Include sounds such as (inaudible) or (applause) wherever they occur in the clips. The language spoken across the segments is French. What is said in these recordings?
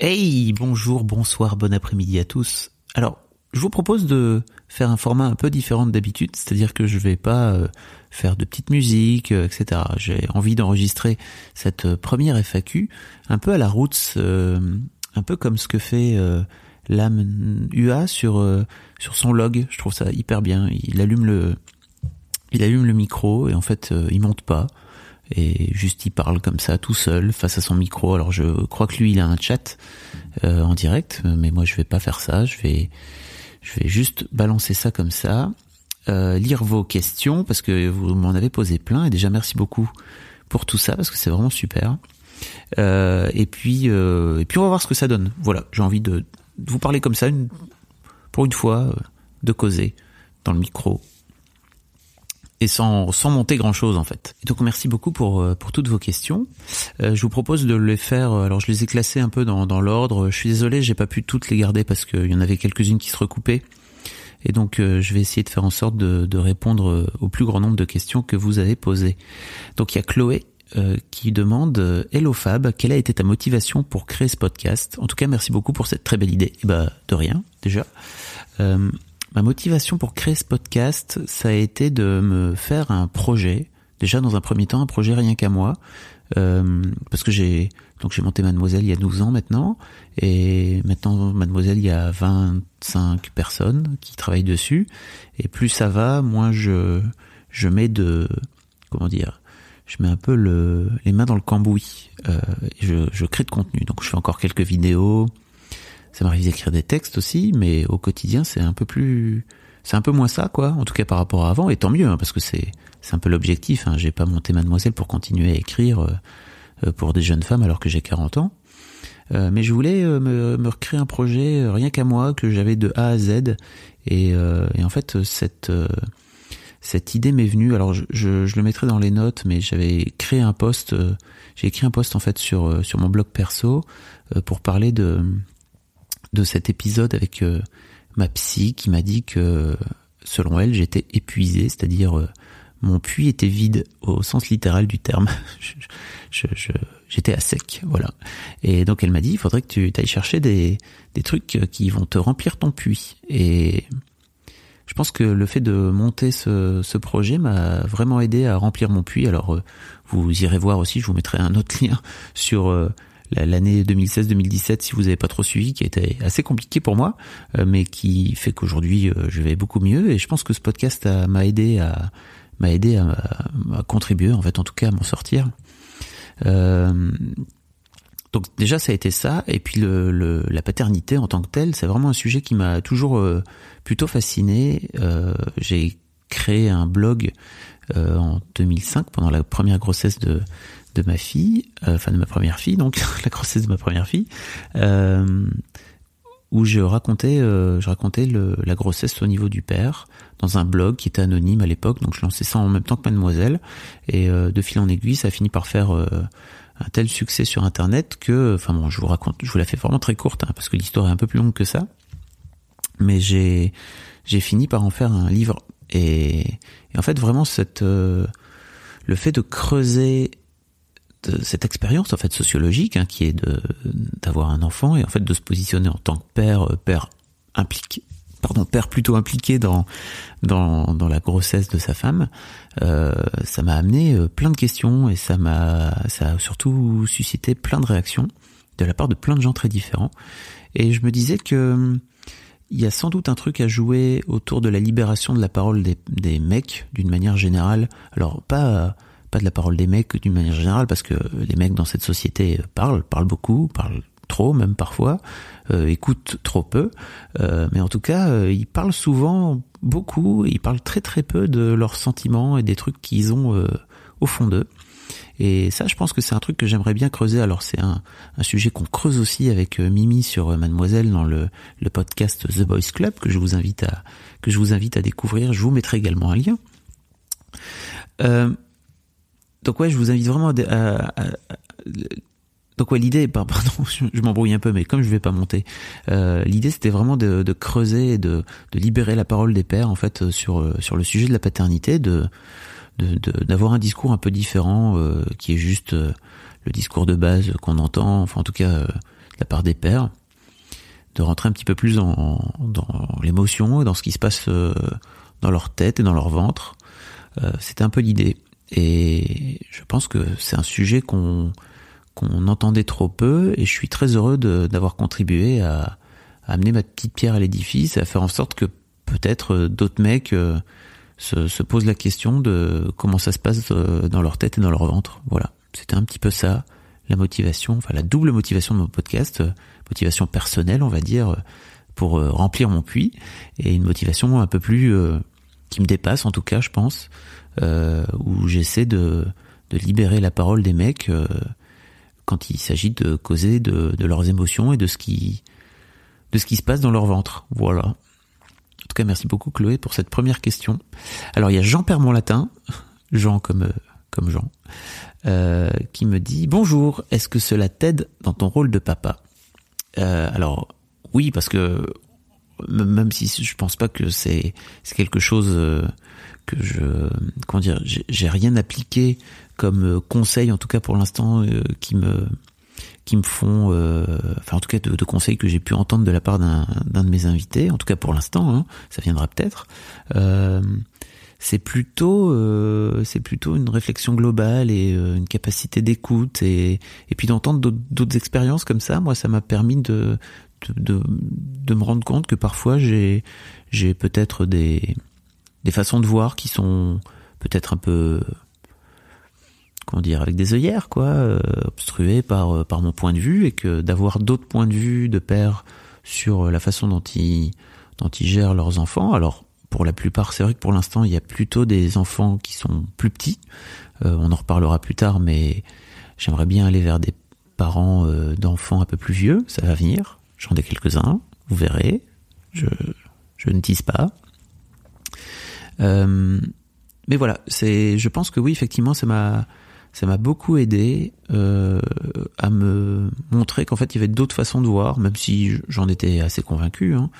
Hey, bonjour, bonsoir, bon après-midi à tous. Alors, je vous propose de faire un format un peu différent d'habitude, c'est-à-dire que je vais pas euh, faire de petites musiques, euh, etc. J'ai envie d'enregistrer cette euh, première FAQ un peu à la roots, un peu comme ce que fait l'âme UA sur sur son log. Je trouve ça hyper bien. Il allume le il allume le micro et en fait il monte pas et juste il parle comme ça tout seul face à son micro. Alors je crois que lui il a un chat en direct, mais moi je vais pas faire ça. Je vais je vais juste balancer ça comme ça, euh, lire vos questions parce que vous m'en avez posé plein et déjà merci beaucoup pour tout ça parce que c'est vraiment super. Euh, et puis euh, et puis on va voir ce que ça donne. Voilà, j'ai envie de, vous parler comme ça une, pour une fois, de causer dans le micro et sans, sans monter grand chose en fait. Donc merci beaucoup pour, pour toutes vos questions. je vous propose de les faire. Alors je les ai classées un peu dans, dans l'ordre. Je suis désolé, j'ai pas pu toutes les garder parce qu'il y en avait quelques-unes qui se recoupaient. Et donc je vais essayer de faire en sorte de, de, répondre au plus grand nombre de questions que vous avez posées. Donc il y a Chloé qui demande Hello Fab, quelle a été ta motivation pour créer ce podcast? En tout cas, merci beaucoup pour cette très belle idée. Et bah de rien déjà. Ma motivation pour créer ce podcast, ça a été de me faire un projet. Déjà dans un premier temps, un projet rien qu'à moi, euh, parce que j'ai donc j'ai monté Mademoiselle il y a 12 ans maintenant, et maintenant Mademoiselle il y a 25 personnes qui travaillent dessus, et plus ça va, moins je je mets de comment dire, je mets un peu le, les mains dans le cambouis, euh, je, je crée de contenu. Donc je fais encore quelques vidéos, ça m'arrive d'écrire des textes aussi, mais au quotidien, c'est un peu plus, c'est un peu moins ça, quoi. En tout cas, par rapport à avant, et tant mieux, hein, parce que c'est, c'est un peu l'objectif. Hein. J'ai pas monté Mademoiselle pour continuer à écrire euh, euh, pour des jeunes femmes alors que j'ai 40 ans. Euh, mais je voulais me, me, recréer un projet rien qu'à moi que j'avais de A à Z et, et en fait cette cette idée m'est venue alors je, je, je, le mettrai dans les notes mais j'avais créé un post j'ai écrit un post en fait sur sur mon blog perso pour parler de de cet épisode avec euh, ma psy qui m'a dit que selon elle j'étais épuisé, c'est-à-dire euh, mon puits était vide au sens littéral du terme. (laughs) J'étais à sec, voilà. Et donc elle m'a dit, il faudrait que tu ailles chercher des, des trucs qui vont te remplir ton puits. Et je pense que le fait de monter ce, ce projet m'a vraiment aidé à remplir mon puits. Alors euh, vous irez voir aussi, je vous mettrai un autre (laughs) lien sur l'année 2016-2017 si vous n'avez pas trop suivi qui a été assez compliqué pour moi euh, mais qui fait qu'aujourd'hui euh, je vais beaucoup mieux. Et je pense que ce podcast m'a aidé à m'a aidé à, contribuer en fait en tout cas à m'en sortir. Euh, donc déjà ça a été ça. Et puis le, le, la paternité en tant que telle c'est vraiment un sujet qui m'a toujours plutôt fasciné. J'ai créé un blog en 2005 pendant la première grossesse de de ma fille, euh, enfin de ma première fille, donc (laughs) la grossesse de ma première fille, euh, où je racontais, euh, je racontais la grossesse au niveau du père dans un blog qui était anonyme à l'époque, donc je lançais ça en même temps que Mademoiselle, et de fil en aiguille, ça a fini par faire un tel succès sur Internet que, enfin bon, je vous raconte, je vous la fais vraiment très courte hein, parce que l'histoire est un peu plus longue que ça, mais j'ai j'ai fini par en faire un livre et, et en fait vraiment cette le fait de creuser cette expérience en fait sociologique hein, qui est de d'avoir un enfant et en fait de se positionner en tant que père, euh, père impliqué, pardon, père plutôt impliqué dans dans, dans la grossesse de sa femme, euh, ça m'a amené euh, plein de questions et ça m'a ça a surtout suscité plein de réactions de la part de plein de gens très différents. Et je me disais que il y a sans doute un truc à jouer autour de la libération de la parole des, des mecs d'une manière générale. Alors pas pas de la parole des mecs d'une manière générale, parce que les mecs dans cette société parlent, parlent beaucoup, parlent trop même parfois, euh, écoutent trop peu, euh, mais en tout cas euh, ils parlent souvent beaucoup, ils parlent très très peu de leurs sentiments et des trucs qu'ils ont au fond d'eux. Et ça, je pense que c'est un truc que j'aimerais bien creuser. Alors c'est un, sujet qu'on creuse aussi avec euh, Mimi sur euh, Mademoiselle dans le, podcast The Boys Club que je vous invite à que je vous invite à découvrir. Je vous mettrai également un lien. Euh, donc ouais, je vous invite vraiment à, donc ouais, l'idée, (laughs) pardon, je, m'embrouille un peu, mais comme je vais pas monter, euh, l'idée c'était vraiment de, creuser de, libérer la parole des pères en fait sur sur le sujet de la paternité, de d'avoir un discours un peu différent euh, qui est juste euh, le discours de base qu'on entend, enfin en tout cas euh, de la part des pères, de rentrer un petit peu plus dans, dans l'émotion et dans ce qui se passe dans leur tête et dans leur ventre. C'était un peu l'idée. Et je pense que c'est un sujet qu'on qu'on entendait trop peu et je suis très heureux d'avoir contribué à, à, amener ma petite pierre à l'édifice et à faire en sorte que peut-être d'autres mecs se, se posent la question de comment ça se passe euh, dans leur tête et dans leur ventre. Voilà, c'était un petit peu ça, la motivation, enfin la double motivation de mon podcast, euh, motivation personnelle, on va dire, euh, pour remplir mon puits, et une motivation un peu plus qui me dépasse en tout cas, je pense, euh, où j'essaie de, de libérer la parole des mecs quand il s'agit de causer de, de, leurs émotions et de ce qui de ce qui se passe dans leur ventre. Voilà. En tout cas, merci beaucoup Chloé pour cette première question. Alors il y a Jean Père Latin, (laughs) Jean comme euh, comme Jean, euh, qui me dit bonjour. Est-ce que cela t'aide dans ton rôle de papa? Euh, Alors oui, parce que même si je pense pas que c'est quelque chose que je comment dire, j'ai rien appliqué comme conseil en tout cas pour l'instant qui me qui me font, euh, enfin en tout cas de, conseils que j'ai pu entendre de la part d'un de mes invités, en tout cas pour l'instant, hein, ça viendra peut-être. Euh, c'est plutôt, euh, c'est plutôt une réflexion globale et une capacité d'écoute et, et puis d'entendre d'autres expériences comme ça. Moi, ça m'a permis de, de, de, me rendre compte que parfois j'ai j'ai peut-être des des façons de voir qui sont peut-être un peu comment dire, avec des œillères, quoi, euh, obstruées par, euh, par mon point de vue, et que d'avoir d'autres points de vue de père sur euh, la façon dont ils, dont gèrent leurs enfants. Alors, pour la plupart, c'est vrai que pour l'instant, il y a plutôt des enfants qui sont plus petits. on en reparlera plus tard, mais j'aimerais bien aller vers des parents d'enfants un peu plus vieux. Ça va venir. J'en ai quelques-uns. Vous verrez. Je, je ne tease pas. Mais voilà, c'est. Je pense que oui, effectivement, ça m'a ça m'a beaucoup aidé euh, à me montrer qu'en fait il y avait d'autres façons de voir, même si j'en étais assez convaincu, hein,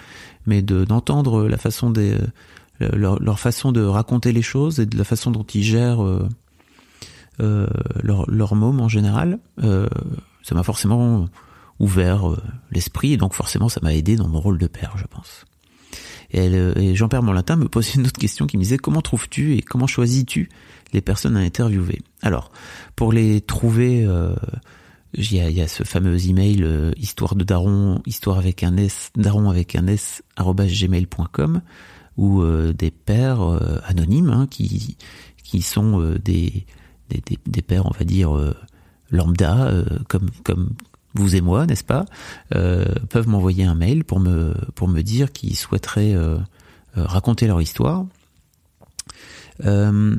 mais de d'entendre la façon des euh, leur, façon de raconter les choses et de la façon dont ils gèrent euh, euh leur, leur môme en général, euh, ça m'a forcément ouvert euh, l'esprit et donc forcément ça m'a aidé dans mon rôle de père, je pense. Et, et Jean-Pierre Molintin me posait une autre question qui me disait comment trouves-tu et comment choisis-tu les personnes à interviewer? Alors, pour les trouver, euh, il y, a, ce fameux email euh, histoire de daron, histoire avec un s, daron avec un s gmail.com ou euh, des pères euh, anonymes hein, qui qui sont des, des pères, on va dire lambda, comme comme vous et moi, n'est-ce pas, peuvent m'envoyer un mail pour me pour me dire qu'ils souhaiteraient raconter leur histoire. Euh,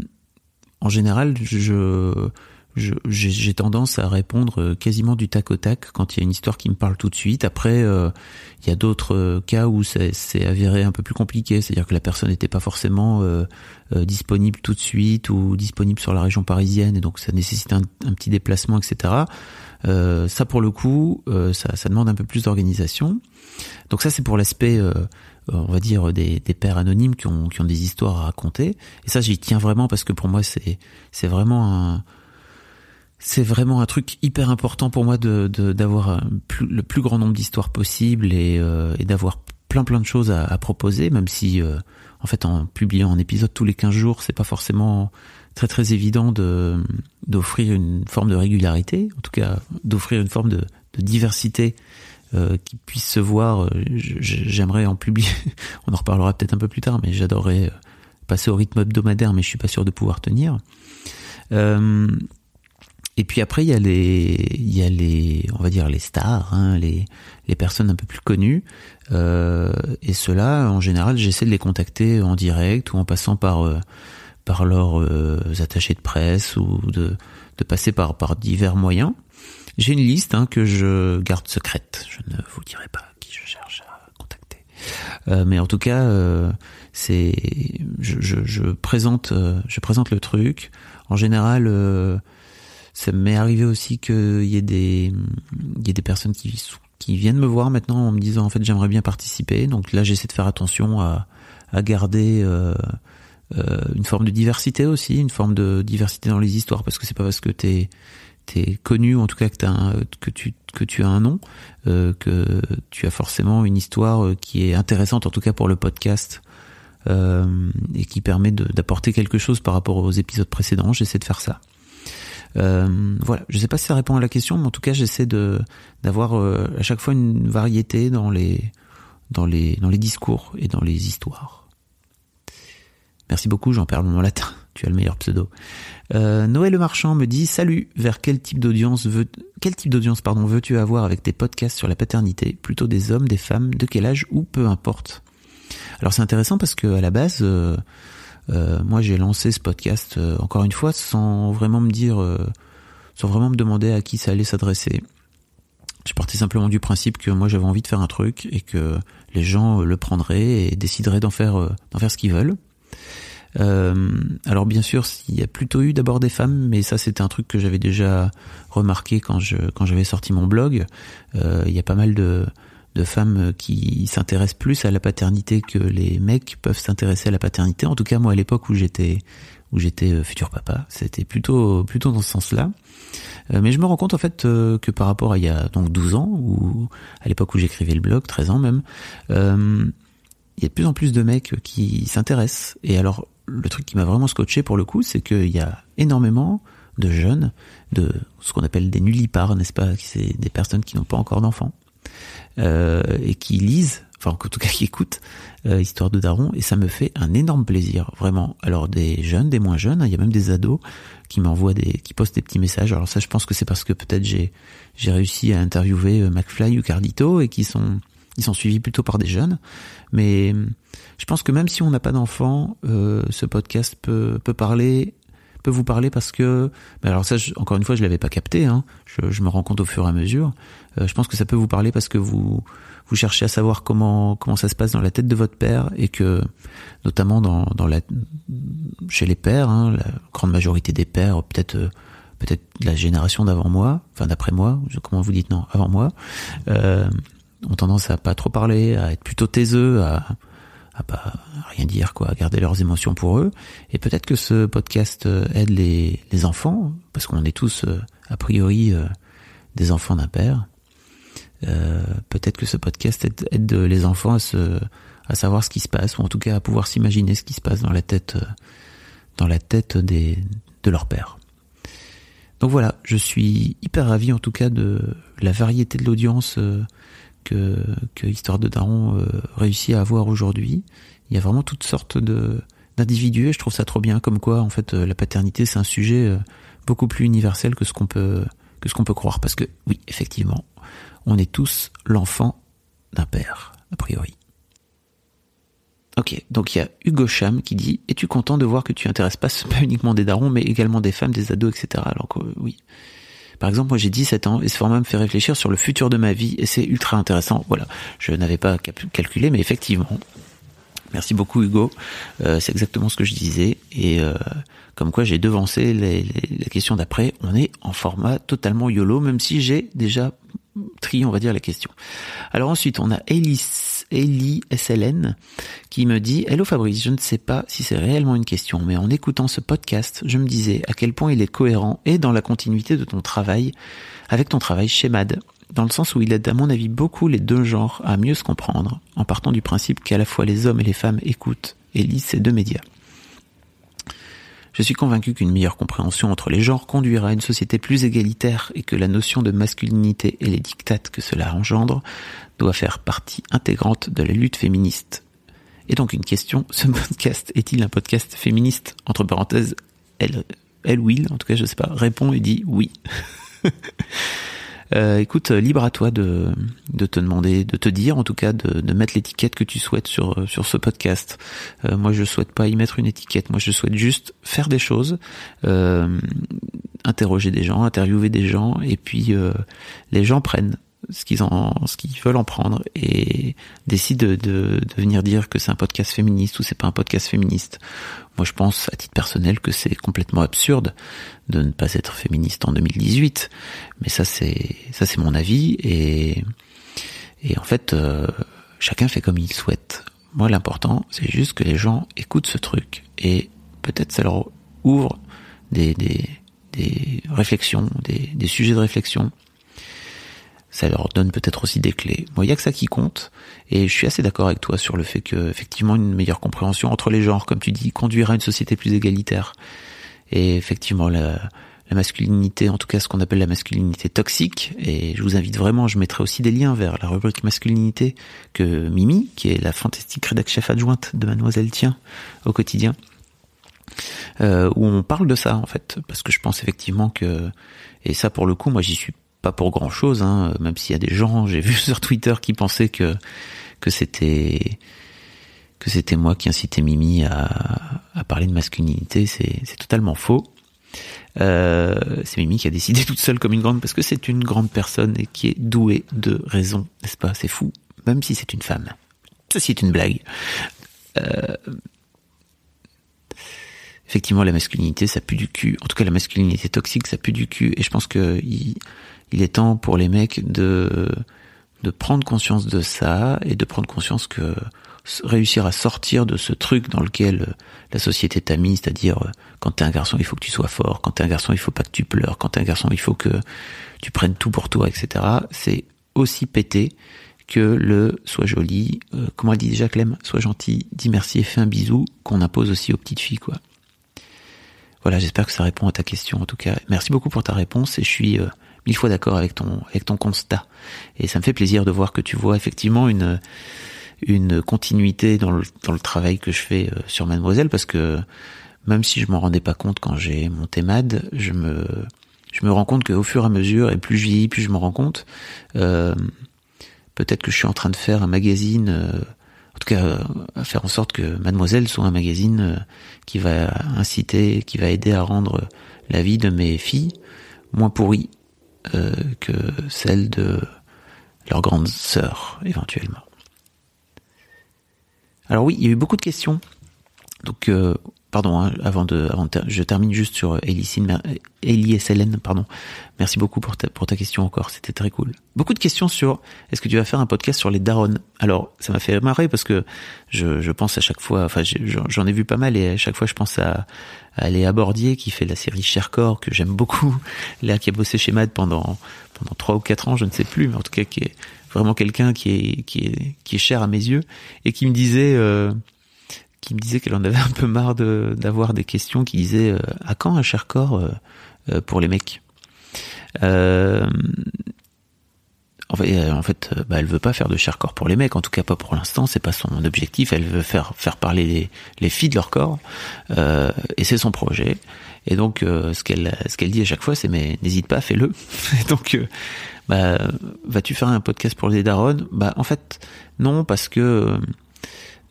en général, je j'ai tendance à répondre quasiment du tac au tac quand il y a une histoire qui me parle tout de suite. Après, euh, il y a d'autres cas où c'est avéré un peu plus compliqué, c'est-à-dire que la personne n'était pas forcément euh, euh, disponible tout de suite ou disponible sur la région parisienne, et donc ça nécessite un, petit déplacement, etc. ça, pour le coup, ça, ça, demande un peu plus d'organisation. Donc ça, c'est pour l'aspect euh, on va dire des, des pères anonymes qui ont, qui ont des histoires à raconter. Et ça, j'y tiens vraiment parce que pour moi, c'est c'est vraiment un c'est vraiment un truc hyper important pour moi de d'avoir le plus grand nombre d'histoires possible et, euh, et d'avoir plein plein de choses à, à proposer, même si euh, en fait en publiant un épisode tous les 15 jours, c'est pas forcément très très évident de d'offrir une forme de régularité, en tout cas d'offrir une forme de, diversité euh, qui puisse se voir. Euh, j'aimerais en publier. (laughs) On en reparlera peut-être un peu plus tard, mais j'adorerais euh, passer au rythme hebdomadaire, mais je suis pas sûr de pouvoir tenir. Et puis après, il y a les, il y a les, on va dire les stars, hein, les, les personnes un peu plus connues. Et ceux-là, en général, j'essaie de les contacter en direct ou en passant par, par leurs attachés de presse ou de, passer par, divers moyens. J'ai une liste hein, que je garde secrète. Je ne vous dirai pas qui je cherche à contacter. Euh, mais en tout cas, euh, c'est je, présente euh, je présente le truc. En général, euh, ça m'est arrivé aussi qu'il y ait des il y ait des personnes qui qui viennent me voir maintenant en me disant en fait j'aimerais bien participer. Donc là, j'essaie de faire attention à à garder euh, une forme de diversité aussi, une forme de diversité dans les histoires, parce que c'est pas parce que t'es connu, en tout cas que, as que tu que tu as un nom, euh, que tu as forcément une histoire euh, qui est intéressante, en tout cas pour le podcast, et qui permet d'apporter quelque chose par rapport aux épisodes précédents. J'essaie de faire ça. Voilà, je sais pas si ça répond à la question, mais en tout cas j'essaie de d'avoir à chaque fois une variété dans les dans les dans les discours et dans les histoires. Merci beaucoup, j'en perds mon latin. (laughs) Tu as le meilleur pseudo. Euh, Noël Le Marchand me dit salut. Vers quel type d'audience veux quel type d'audience pardon veux-tu avoir avec tes podcasts sur la paternité? Plutôt des hommes, des femmes, de quel âge ou peu importe. Alors c'est intéressant parce que à la base, euh, euh, moi j'ai lancé ce podcast euh, encore une fois sans vraiment me dire, sans vraiment me demander à qui ça allait s'adresser. Je partais simplement du principe que moi j'avais envie de faire un truc et que les gens le prendraient et décideraient d'en faire d'en faire ce qu'ils veulent. Euh, alors bien sûr, il y a plutôt eu d'abord des femmes, mais ça c'était un truc que j'avais déjà remarqué quand je quand j'avais sorti mon blog. Euh, il y a pas mal de de femmes qui s'intéressent plus à la paternité que les mecs peuvent s'intéresser à la paternité. En tout cas, moi à l'époque où j'étais où j'étais euh, futur papa, c'était plutôt plutôt dans ce sens-là. Euh, mais je me rends compte en fait euh, que par rapport à il y a donc 12 ans ou à l'époque où j'écrivais le blog, 13 ans même, il y a de plus en plus de mecs qui s'intéressent. Et alors le truc qui m'a vraiment scotché pour le coup, c'est qu'il y a énormément de jeunes, de ce qu'on appelle des nullipares, n'est-ce pas C'est des personnes qui n'ont pas encore d'enfants euh, et qui lisent, enfin en tout cas (laughs) qui écoutent euh, Histoire de Daron, et ça me fait un énorme plaisir, vraiment. Alors des jeunes, des moins jeunes, hein, il y a même des ados qui m'envoient des, qui postent des petits messages. Alors ça, je pense que c'est parce que peut-être j'ai j'ai réussi à interviewer euh, McFly ou Cardito et qui sont ils sont suivis plutôt par des jeunes. Mais je pense que même si on n'a pas d'enfants, euh, ce podcast peut, peut parler peut vous parler parce que alors ça encore une fois je l'avais pas capté hein, je, je, me rends compte au fur et à mesure. Euh, je pense que ça peut vous parler parce que vous vous cherchez à savoir comment comment ça se passe dans la tête de votre père et que notamment dans dans la chez les pères hein, la grande majorité des pères peut-être euh, peut-être la génération d'avant moi enfin d'après moi comment vous dites non avant moi euh, ont tendance à pas trop parler, à être plutôt taiseux, à, à pas rien dire, quoi, à garder leurs émotions pour eux. Et peut-être que ce podcast euh, aide les, les enfants, parce qu'on est tous euh, a priori euh, des enfants d'un père. Euh, peut-être que ce podcast aide, aide, les enfants à se à savoir ce qui se passe ou en tout cas à pouvoir s'imaginer ce qui se passe dans la tête dans la tête des de leur père. Donc voilà, je suis hyper ravi en tout cas de la variété de l'audience que, que Histoire de Daron euh, réussit à avoir aujourd'hui. Il y a vraiment toutes sortes de d'individus et je trouve ça trop bien comme quoi en fait euh, la paternité c'est un sujet euh, beaucoup plus universel que ce qu'on peut que ce qu'on peut croire parce que oui effectivement on est tous l'enfant d'un père a priori. Ok, donc il y a Hugo Cham qui dit Es-tu content de voir que tu intéresses pas, pas uniquement des darons, mais également des femmes, des ados, etc. Alors que oui, par exemple, moi j'ai 17 ans et ce format me fait réfléchir sur le futur de ma vie et c'est ultra intéressant. Voilà, je n'avais pas calculé, mais effectivement. Merci beaucoup Hugo, euh, c'est exactement ce que je disais et euh, comme quoi j'ai devancé les, les, la question d'après. On est en format totalement YOLO, même si j'ai déjà trié, on va dire, la question. Alors ensuite, on a Elise Ellie SLN qui me dit Hello Fabrice, je ne sais pas si c'est réellement une question, mais en écoutant ce podcast, je me disais à quel point il est cohérent et dans la continuité de ton travail avec ton travail chez MAD, dans le sens où il aide à mon avis beaucoup les deux genres à mieux se comprendre, en partant du principe qu'à la fois les hommes et les femmes écoutent et lisent ces deux médias. Je suis convaincu qu'une meilleure compréhension entre les genres conduira à une société plus égalitaire et que la notion de masculinité et les dictates que cela engendre doit faire partie intégrante de la lutte féministe. Et donc une question, ce podcast est-il un podcast féministe? Entre parenthèses, elle, elle will, en tout cas je sais pas, répond et dit oui. (laughs) Euh, écoute, libre à toi de, de te demander, de te dire en tout cas, de, mettre l'étiquette que tu souhaites sur, sur ce podcast. Euh, moi, je souhaite pas y mettre une étiquette. Moi, je souhaite juste faire des choses, euh, interroger des gens, interviewer des gens, et puis euh, les gens prennent ce qu'ils en, ce qu'ils veulent en prendre et décident de, de, de venir dire que c'est un podcast féministe ou c'est pas un podcast féministe. Moi, je pense à titre personnel que c'est complètement absurde de ne pas être féministe en 2018. Mais ça, c'est ça, c'est mon avis et et en fait, euh, chacun fait comme il souhaite. Moi, l'important, c'est juste que les gens écoutent ce truc et peut-être ça leur ouvre des des, des réflexions, des, des sujets de réflexion ça leur donne peut-être aussi des clés. Moi, il y a que ça qui compte, et je suis assez d'accord avec toi sur le fait que, effectivement, une meilleure compréhension entre les genres, comme tu dis, conduira à une société plus égalitaire. Et effectivement, la, la masculinité, en tout cas ce qu'on appelle la masculinité toxique, et je vous invite vraiment, je mettrai aussi des liens vers la rubrique masculinité que Mimi, qui est la fantastique rédac chef adjointe de Mademoiselle Tien au quotidien, euh, où on parle de ça en fait, parce que je pense effectivement que, et ça pour le coup, moi j'y suis pas pour grand chose, hein, même s'il y a des gens, j'ai vu (laughs) sur Twitter qui pensaient que que c'était que c'était moi qui incitais Mimi à, parler de masculinité, c'est totalement faux. Euh, c'est Mimi qui a décidé toute seule comme une grande, parce que c'est une grande personne et qui est douée de raison, n'est-ce pas? C'est fou, même si c'est une femme. Ceci est une blague. Euh, effectivement, la masculinité, ça pue du cul. En tout cas, la masculinité toxique, ça pue du cul. Et je pense que il, est temps pour les mecs de prendre conscience de ça et de prendre conscience que réussir à sortir de ce truc dans lequel la société t'a mis, c'est-à-dire quand t'es un garçon il faut que tu sois fort, quand t'es un garçon il faut pas que tu pleures, quand t'es un garçon il faut que tu prennes tout pour toi, etc. C'est aussi pété que le sois joli, euh, comment elle dit déjà Clem, sois gentil, dis merci et fais un bisou qu'on impose aussi aux petites filles quoi. Voilà, j'espère que ça répond à ta question en tout cas. Merci beaucoup pour ta réponse et je suis euh, mille fois d'accord avec ton avec ton constat. Et ça me fait plaisir de voir que tu vois effectivement une une continuité dans le dans le travail que je fais euh, sur Mademoiselle parce que même si je m'en rendais pas compte quand j'ai monté Mad, je me je me rends compte qu'au fur et à mesure et plus je vieillis, plus je me rends compte. Euh, peut-être que je suis en train de faire un magazine. Euh, en tout cas, à faire en sorte que Mademoiselle soit un magazine qui va inciter, qui va aider à rendre la vie de mes filles moins pourrie euh, que celle de leur grande sœur, éventuellement. Alors oui, il y a eu beaucoup de questions. Donc, euh, pardon, hein, avant de, avant de, je termine juste sur Elicine, Hélène, pardon. Merci beaucoup pour ta, pour ta question encore, c'était très cool. Beaucoup de questions sur, est-ce que tu vas faire un podcast sur les darons? Alors, ça m'a fait marrer parce que je, je pense à chaque fois, enfin, j'en ai vu pas mal et à chaque fois je pense à, à Léa Bordier qui fait la série Chercor que j'aime beaucoup, (laughs) Léa qui a bossé chez Mad pendant pendant trois ou quatre ans, je ne sais plus, mais en tout cas qui est vraiment quelqu'un qui est qui est qui est cher à mes yeux et qui me disait euh, qui me disait qu'elle en avait un peu marre de d'avoir des questions qui disaient euh, à quand un Chercor euh, euh, pour les mecs? Euh, en fait, en fait bah, elle veut pas faire de corps pour les mecs, en tout cas pas pour l'instant, c'est pas son objectif. Elle veut faire faire parler les, les filles de leur corps, euh, et c'est son projet. Et donc, euh, ce qu'elle ce qu'elle dit à chaque fois, c'est mais n'hésite pas, fais-le. (laughs) Donc, euh, bah, vas-tu faire un podcast pour les darons? Bah, en fait, non, parce que euh,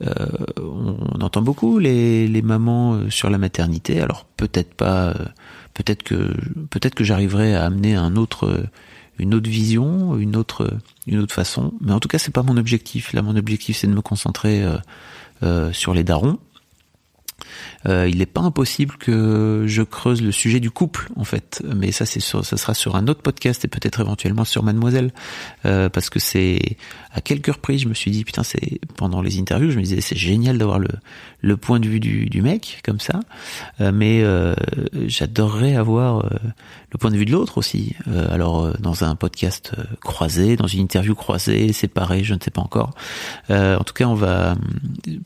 on entend beaucoup les, mamans sur la maternité. Alors peut-être pas, peut-être que peut-être que j'arriverai à amener une autre vision, une autre, une autre façon. Mais en tout cas, c'est pas mon objectif. Là, mon objectif, c'est de me concentrer euh, euh, sur les darons euh, il n'est pas impossible que je creuse le sujet du couple en fait, mais ça c'est ça sera sur un autre podcast et peut-être éventuellement sur Mademoiselle, euh, parce que c'est à quelques reprises je me suis dit putain c'est pendant les interviews je me disais c'est génial d'avoir le le point de vue du, du mec comme ça, euh, mais euh, j'adorerais avoir euh, le point de vue de l'autre aussi. alors dans un podcast croisé, dans une interview croisée, séparée, je ne sais pas encore. en tout cas on va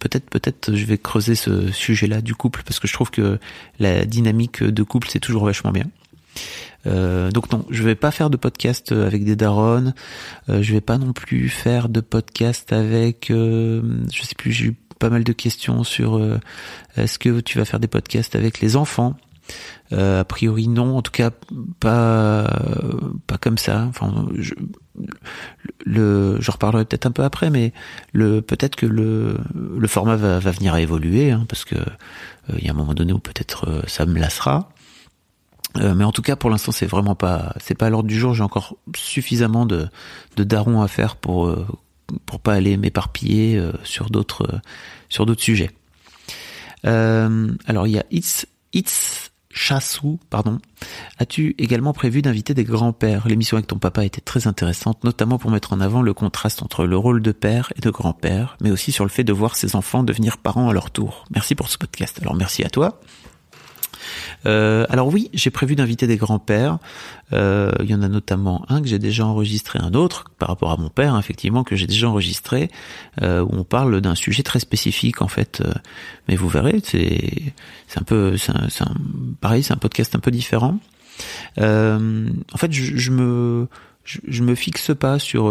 peut-être peut-être je vais creuser ce sujet-là du couple parce que je trouve que la dynamique de couple c'est toujours vachement bien. Euh, donc non, je vais pas faire de podcast avec des darons. Euh, je vais pas non plus faire de podcast avec. Euh, je sais plus. J'ai eu pas mal de questions sur est-ce que tu vas faire des podcasts avec les enfants? Euh, a priori non, en tout cas pas pas comme ça. Enfin, je, le, je reparlerai peut-être un peu après, mais peut-être que le format va, venir à évoluer, hein, parce que euh, il y a un moment donné où peut-être euh, ça me lassera. mais en tout cas, pour l'instant, c'est vraiment pas, c'est pas à l'ordre du jour. J'ai encore suffisamment de, de darons à faire pour pour pas aller m'éparpiller sur d'autres sur d'autres sujets. alors il y a It's It's Chassou, pardon. As-tu également prévu d'inviter des grands-pères? L'émission avec ton papa était très intéressante, notamment pour mettre en avant le contraste entre le rôle de père et de grand-père, mais aussi sur le fait de voir ses enfants devenir parents à leur tour. Merci pour ce podcast. Alors merci à toi. Euh, alors oui, j'ai prévu d'inviter des grands-pères. Euh, il y en a notamment un que j'ai déjà enregistré, un autre par rapport à mon père, effectivement, que j'ai déjà enregistré, euh, où on parle d'un sujet très spécifique en fait. mais vous verrez, c'est c'est un peu, c'est pareil, c'est un podcast un peu différent. en fait, je, je me je, me fixe pas sur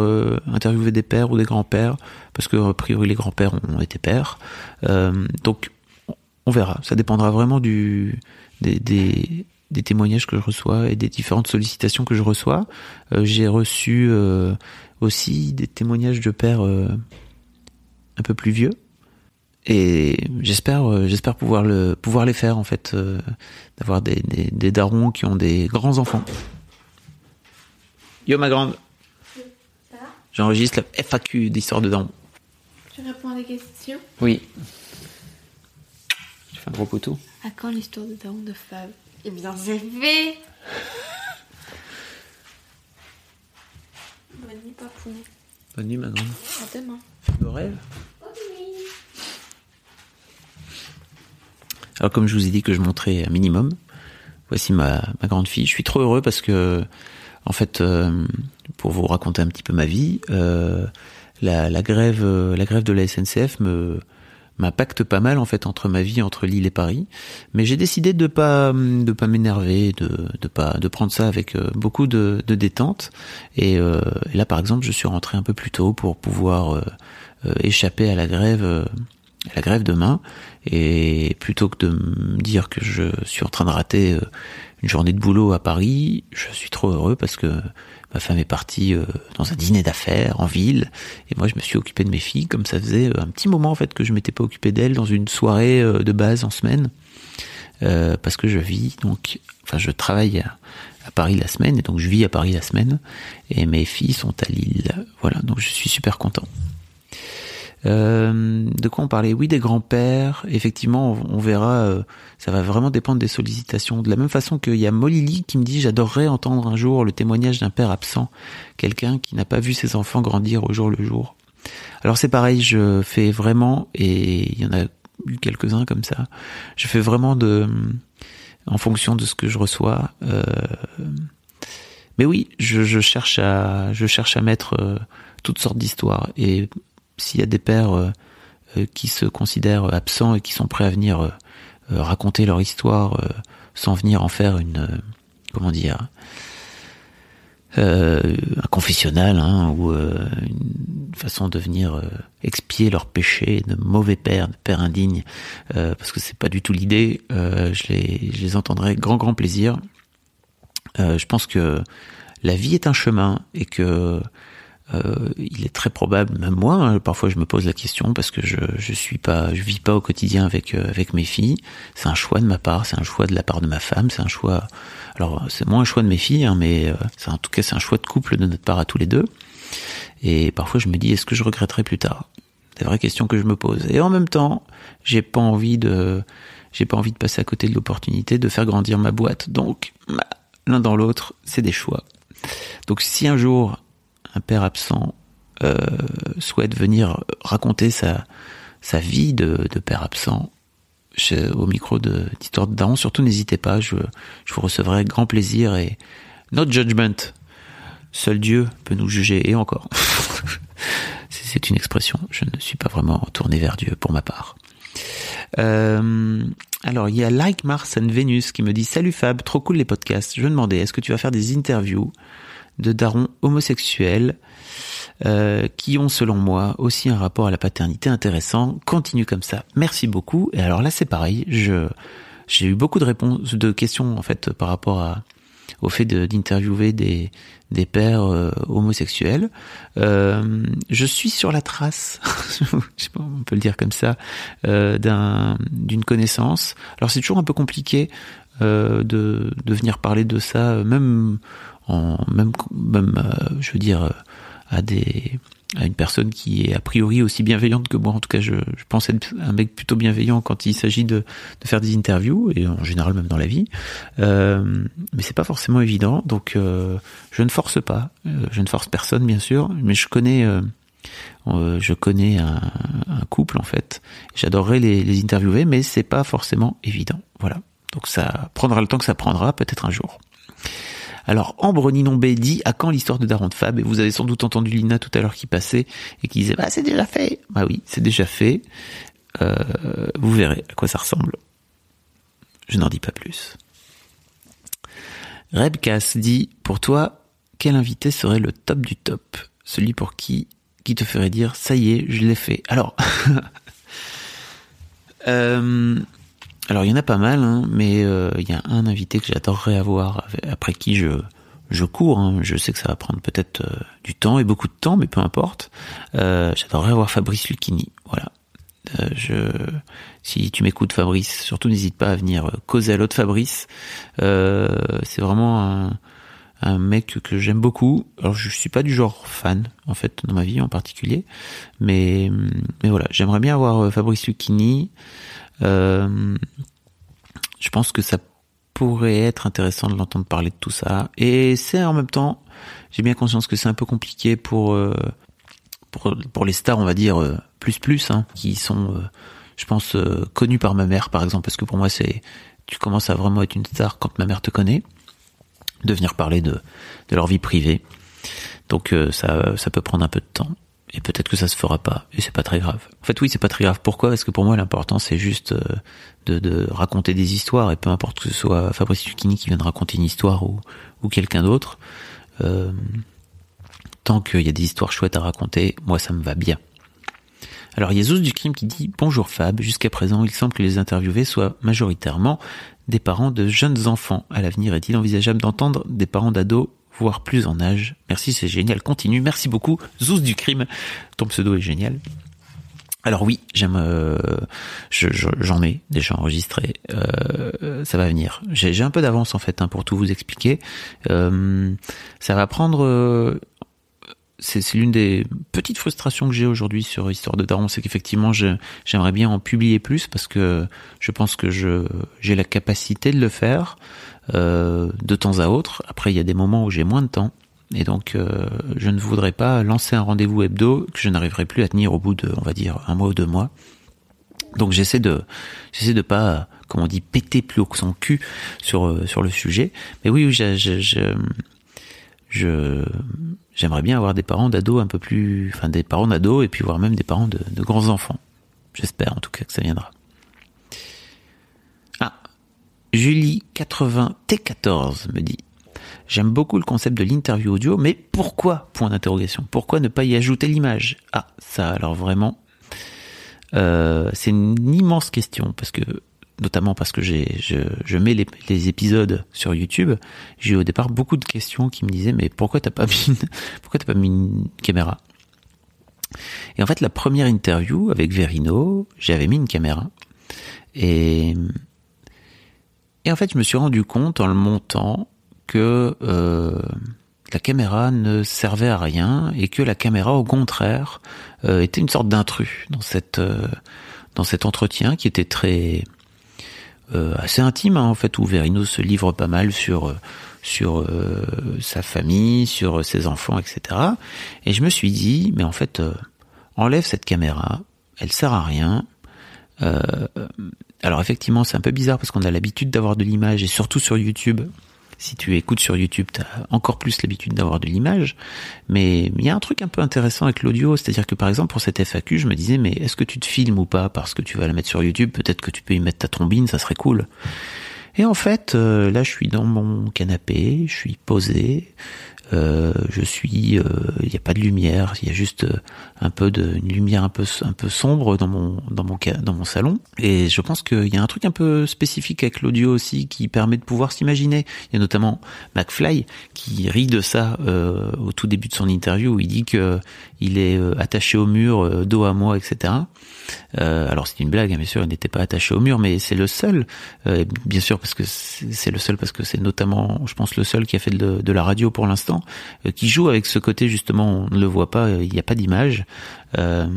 interviewer des pères ou des grands-pères parce que a priori les grands-pères ont été pères. donc on verra. Ça dépendra vraiment du des, des, témoignages que je reçois et des différentes sollicitations que je reçois. Euh, j'ai reçu euh, aussi des témoignages de pères euh, un peu plus vieux. Et j'espère, j'espère pouvoir le, pouvoir les faire en fait, d'avoir des, des, des, darons qui ont des grands enfants. Yo ma grande. J'enregistre la FAQ d'histoire de darons. Tu réponds à des questions? Oui. Un gros poteau. À quand l'histoire de Daron de Fab Eh bien, c'est fait (laughs) Bonne nuit, papounet. Bonne nuit, ma grande. À demain. De rêve Alors, comme je vous ai dit que je montrais un minimum, voici ma, ma grande fille. Je suis trop heureux parce que, en fait, euh, pour vous raconter un petit peu ma vie, euh, la, la, grève, la grève de la SNCF me m'impacte pas mal en fait entre ma vie entre Lille et Paris. Mais j'ai décidé de pas de pas m'énerver de pas de prendre ça avec euh, beaucoup de, de détente. Euh, et, là par exemple je suis rentré un peu plus tôt pour pouvoir euh, échapper à la grève à la grève demain. Et plutôt que de me dire que je suis en train de rater une journée de boulot à Paris je suis trop heureux parce que ma femme est partie euh, dans un dîner d'affaires en ville et moi je me suis occupé de mes filles comme ça faisait euh, un petit moment en fait que je m'étais pas occupé d'elles dans une soirée euh, de base en semaine. Parce que je vis donc enfin je travaille à, à, Paris la semaine et donc je vis à Paris la semaine et mes filles sont à Lille. Voilà donc je suis super content euh, de quoi on parlait Oui, des grands-pères. Effectivement, on, verra. Euh, ça va vraiment dépendre des sollicitations. De la même façon qu'il y a Molly qui me dit j'adorerais entendre un jour le témoignage d'un père absent, quelqu'un qui n'a pas vu ses enfants grandir au jour le jour. Alors c'est pareil, je fais vraiment, et il y en a eu quelques-uns comme ça. Je fais vraiment de, en fonction de ce que je reçois. Euh, mais oui, je, je, cherche à, je cherche à mettre toutes sortes d'histoires et s'il y a des pères euh, euh, qui se considèrent absents et qui sont prêts à venir euh, raconter leur histoire sans venir en faire une comment dire un confessionnal hein, ou une façon de venir expier leurs péchés de mauvais pères, de pères indignes, parce que c'est pas du tout l'idée. je les je les entendrai grand grand plaisir. je pense que la vie est un chemin et que euh, il est très probable, même moi, hein, parfois je me pose la question parce que je je suis pas, je vis pas au quotidien avec euh, avec mes filles. C'est un choix de ma part, c'est un choix de la part de ma femme, c'est un choix. Alors c'est moins un choix de mes filles, hein, mais euh, c'est en tout cas c'est un choix de couple de notre part à tous les deux. Et parfois je me dis est-ce que je regretterai plus tard? Des vraies questions que je me pose. Et en même temps, j'ai pas envie de j'ai pas envie de passer à côté de l'opportunité de faire grandir ma boîte. Donc l'un dans l'autre, c'est des choix. Donc si un jour un père absent euh, souhaite venir raconter sa, sa vie de, de père absent au micro d'Histoire de, Daron, surtout n'hésitez pas, je, je vous recevrai grand plaisir et not judgment. Seul Dieu peut nous juger et encore. (laughs) C'est une expression, je ne suis pas vraiment tourné vers Dieu pour ma part. Euh, alors, il y a Like Mars and Venus qui me dit Salut Fab, trop cool les podcasts. Je me demandais, est-ce que tu vas faire des interviews de darons homosexuels euh, qui ont, selon moi, aussi un rapport à la paternité intéressant. Continue comme ça. Merci beaucoup. Et alors là, c'est pareil. J'ai eu beaucoup de réponses, de questions en fait par rapport au fait d'interviewer des pères euh, homosexuels. Euh, je suis sur la trace, (laughs) on peut le dire comme ça, d'un d'une connaissance. Alors c'est toujours un peu compliqué de de venir parler de ça, même en même même je veux dire à des à une personne qui est a priori aussi bienveillante que moi. En tout cas, je, je pense être un mec plutôt bienveillant quand il s'agit de, de, faire des interviews et en général même dans la vie. Euh, mais c'est pas forcément évident, donc euh, je ne force pas. Euh, je ne force personne, bien sûr, mais je connais. Euh, euh, je connais un, un, couple en fait. J'adorerais les, les interviewer, mais c'est pas forcément évident. Voilà. Donc ça prendra le temps que ça prendra, peut-être un jour. Alors Ambre Ninombe dit à quand l'histoire de Daron de Fab? Et vous avez sans doute entendu Lina tout à l'heure qui passait et qui disait bah c'est déjà fait. Bah oui, c'est déjà fait. Euh, vous verrez à quoi ça ressemble. Je n'en dis pas plus. Rebcas dit pour toi quel invité serait le top du top? Celui pour qui qui te ferait dire ça y est je l'ai fait. Alors (laughs) euh, alors il y en a pas mal, hein, mais euh, il y a un invité que j'adorerais avoir, après qui je je cours. Hein. Je sais que ça va prendre peut-être euh, du temps et beaucoup de temps, mais peu importe. Euh, j'adorerais avoir Fabrice Lucchini. Voilà. Euh, je, si tu m'écoutes, Fabrice, surtout n'hésite pas à venir causer à l'autre Fabrice. c'est vraiment un, un mec que j'aime beaucoup. Alors je suis pas du genre fan en fait dans ma vie en particulier, mais mais voilà, j'aimerais bien avoir Fabrice Lucchini. Euh, je pense que ça pourrait être intéressant de l'entendre parler de tout ça. Et c'est en même temps, j'ai bien conscience que c'est un peu compliqué pour, euh, pour, les stars, on va dire euh, plus plus, hein, qui sont, je pense, connus par ma mère, par exemple, parce que pour moi, c'est, tu commences à vraiment être une star quand ma mère te connaît, de venir parler de, de leur vie privée. Donc ça, ça peut prendre un peu de temps et peut-être que ça se fera pas et c'est pas très grave. En fait oui c'est pas très grave. Pourquoi? Parce que pour moi l'important c'est juste euh, de, de, raconter des histoires et peu importe que ce soit Fabrice Lucchini qui vienne raconter une histoire ou, quelqu'un d'autre, euh, tant qu'il y a des histoires chouettes à raconter, moi ça me va bien. Alors il y du crime qui dit bonjour Fab. Jusqu'à présent il semble que les interviewés soient majoritairement des parents de jeunes enfants. À l'avenir est-il envisageable d'entendre des parents d'ados voire plus en âge. Merci, c'est génial. Continue. Merci beaucoup. Zouz du crime. Ton pseudo est génial. Alors oui, j'aime, euh, j'en ai déjà enregistré. Euh, ça va venir. J'ai un peu d'avance en fait hein, pour tout vous expliquer. Euh, ça va prendre. C'est l'une des petites frustrations que j'ai aujourd'hui sur Histoire de Daron, c'est qu'effectivement j'aimerais bien en publier plus parce que je pense que j'ai la capacité de le faire. Euh, de temps à autre. Après, il y a des moments où j'ai moins de temps. Et donc, euh, je ne voudrais pas lancer un rendez-vous hebdo que je n'arriverai plus à tenir au bout de, on va dire, un mois ou deux mois. Donc, j'essaie de, j'essaie de pas, comme on dit, péter plus haut que son cul sur euh, sur le sujet. Mais oui, j'aimerais bien avoir des parents d'ados un peu plus, enfin des parents d'ados et puis voir même des parents de, de grands enfants. J'espère en tout cas que ça viendra. Julie80T14 me dit J'aime beaucoup le concept de l'interview audio, mais pourquoi? Point d'interrogation. Pourquoi ne pas y ajouter l'image? Ah, ça alors vraiment, euh, c'est une immense question parce que notamment parce que j'ai je, je mets les, les, épisodes sur YouTube. J'ai eu au départ beaucoup de questions qui me disaient mais pourquoi t'as pas (laughs) mis une, pourquoi t'as pas mis une caméra? Et en fait la première interview avec Verino, j'avais mis une caméra et et en fait, je me suis rendu compte en le montant que euh, la caméra ne servait à rien et que la caméra, au contraire, euh, était une sorte d'intrus dans cette euh, dans cet entretien qui était très euh, assez intime hein, en fait où Verino se livre pas mal sur sur euh, sa famille, sur ses enfants, etc. Et je me suis dit, mais en fait, enlève cette caméra, elle sert à rien. Alors effectivement, c'est un peu bizarre parce qu'on a l'habitude d'avoir de l'image et surtout sur YouTube. Si tu écoutes sur YouTube, tu as encore plus l'habitude d'avoir de l'image. Mais il y a un truc un peu intéressant avec l'audio, c'est-à-dire que par exemple pour cette FAQ, je me disais mais est-ce que tu te filmes ou pas? Parce que tu vas la mettre sur YouTube Peut-être que tu peux y mettre ta trombine, ça serait cool. Et en fait, euh, là, je suis dans mon canapé, je suis posé, Euh, je suis, euh, il n'y a pas de lumière, il y a juste euh, un peu de une lumière un peu un peu sombre dans mon dans mon dans mon salon. Et je pense qu'il y a un truc un peu spécifique avec l'audio aussi qui permet de pouvoir s'imaginer. Il y a notamment McFly qui rit de ça au tout début de son interview où il dit que il est attaché au mur, dos à moi, etc. alors c'est une blague, hein, bien sûr, il n'était pas attaché au mur, mais c'est le seul, bien sûr parce que c'est le seul parce que c'est notamment, je pense, le seul qui a fait de la radio pour l'instant euh, qui joue avec ce côté justement, on ne le voit pas, euh, il n'y a pas d'image. Euh,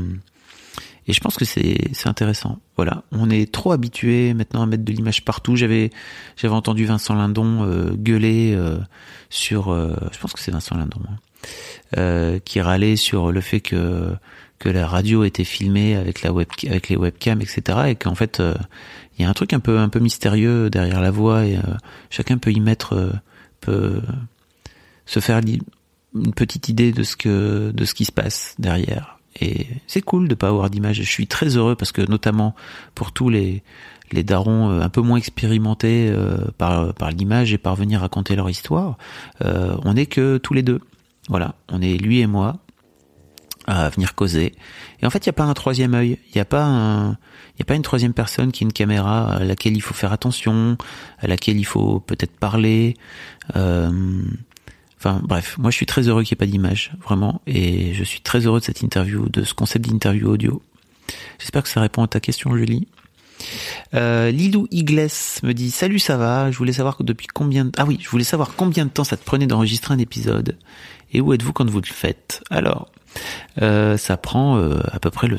et je pense que c'est intéressant. Voilà, on est trop habitué maintenant à mettre de l'image partout. J'avais j'avais entendu Vincent Lindon gueuler sur, je pense que c'est Vincent Lindon, hein, qui râlait sur le fait que que la radio était filmée avec la web avec les webcams, etc. Et qu'en fait il y a un truc un peu un peu mystérieux derrière la voix et chacun peut y mettre peut se faire une petite idée de ce que de ce qui se passe derrière. Et c'est cool de pas avoir d'image. Je suis très heureux parce que notamment pour tous les les darons euh, un peu moins expérimentés euh, par par l'image et par venir raconter leur histoire, euh, on est que tous les deux. Voilà, on est lui et moi à venir causer. Et en fait, il n'y a pas un troisième œil, il n'y a pas un, il y a pas une troisième personne qui est une caméra à laquelle il faut faire attention, à laquelle il faut peut-être parler. Euh, Enfin bref, moi je suis très heureux qu'il n'y ait pas d'image, vraiment, et je suis très heureux de cette interview, de ce concept d'interview audio. J'espère que ça répond à ta question, Julie. Euh, Lilou Igles me dit Salut, ça va Je voulais savoir depuis combien de... ah oui, je voulais savoir combien de temps ça te prenait d'enregistrer un épisode et où êtes-vous quand vous le faites? Alors, euh, ça prend euh, à peu près le.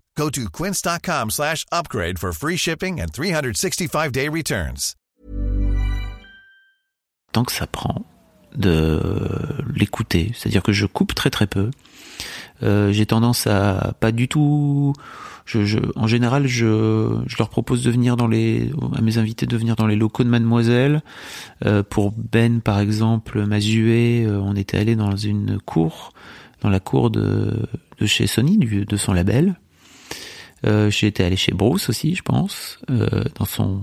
Go to quince.com slash upgrade for free shipping and 365-day returns. tant que ça prend de l'écouter. C'est-à-dire que je coupe très très peu. Euh, j'ai tendance à pas du tout. En général, je, leur propose de venir dans les, à mes invités de venir dans les locaux de Mademoiselle. Euh, pour Ben, par exemple, Mazué, euh, on était allé dans une cour, dans la cour de, chez Sony, de son label. Euh, été allé chez Bruce aussi, je pense, euh, dans son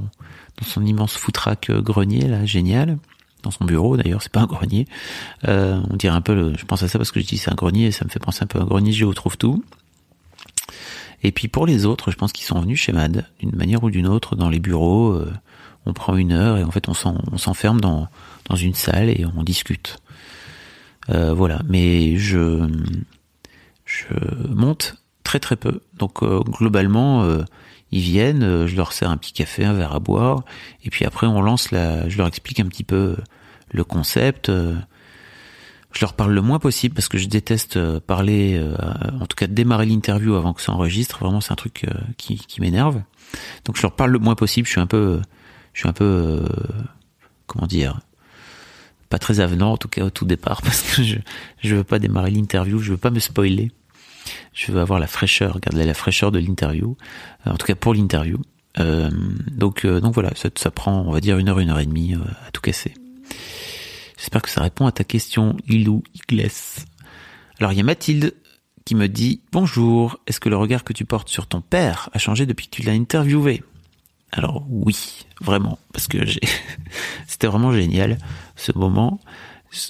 dans son immense foutraque grenier là, génial dans son bureau d'ailleurs, c'est pas un grenier. Euh, on dirait un peu, le, je pense à ça parce que je dis c'est un grenier ça me fait penser un peu à un grenier, je trouve tout. Et puis pour les autres, je pense qu'ils sont venus chez Mad, d'une manière ou d'une autre, dans les bureaux. Euh, on prend une heure et en fait on s'enferme dans, dans une salle et on discute. Euh, voilà, mais je, je monte très très peu. Donc euh, globalement, euh, ils viennent, euh, je leur sers un petit café, un verre à boire, et puis après on lance la, je leur explique un petit peu le concept. Je leur parle le moins possible parce que je déteste parler, en tout cas démarrer l'interview avant que ça enregistre. Vraiment, c'est un truc qui, qui m'énerve. Donc je leur parle le moins possible. Je suis un peu, je suis un peu, comment dire, pas très avenant en tout cas au tout départ (laughs) parce que je, je veux pas démarrer l'interview, je veux pas me spoiler je veux avoir la fraîcheur, garder la fraîcheur de l'interview, euh, en tout cas pour l'interview. Euh, donc, euh, donc voilà, ça, prend, on va dire, une heure, une heure et demie à tout casser. J'espère que ça répond à ta question, Lilou Igles. Alors il y a Mathilde qui me dit Bonjour, est-ce que le regard que tu portes sur ton père a changé depuis que tu l'as interviewé? Alors oui, vraiment, parce que (laughs) c'était vraiment génial ce moment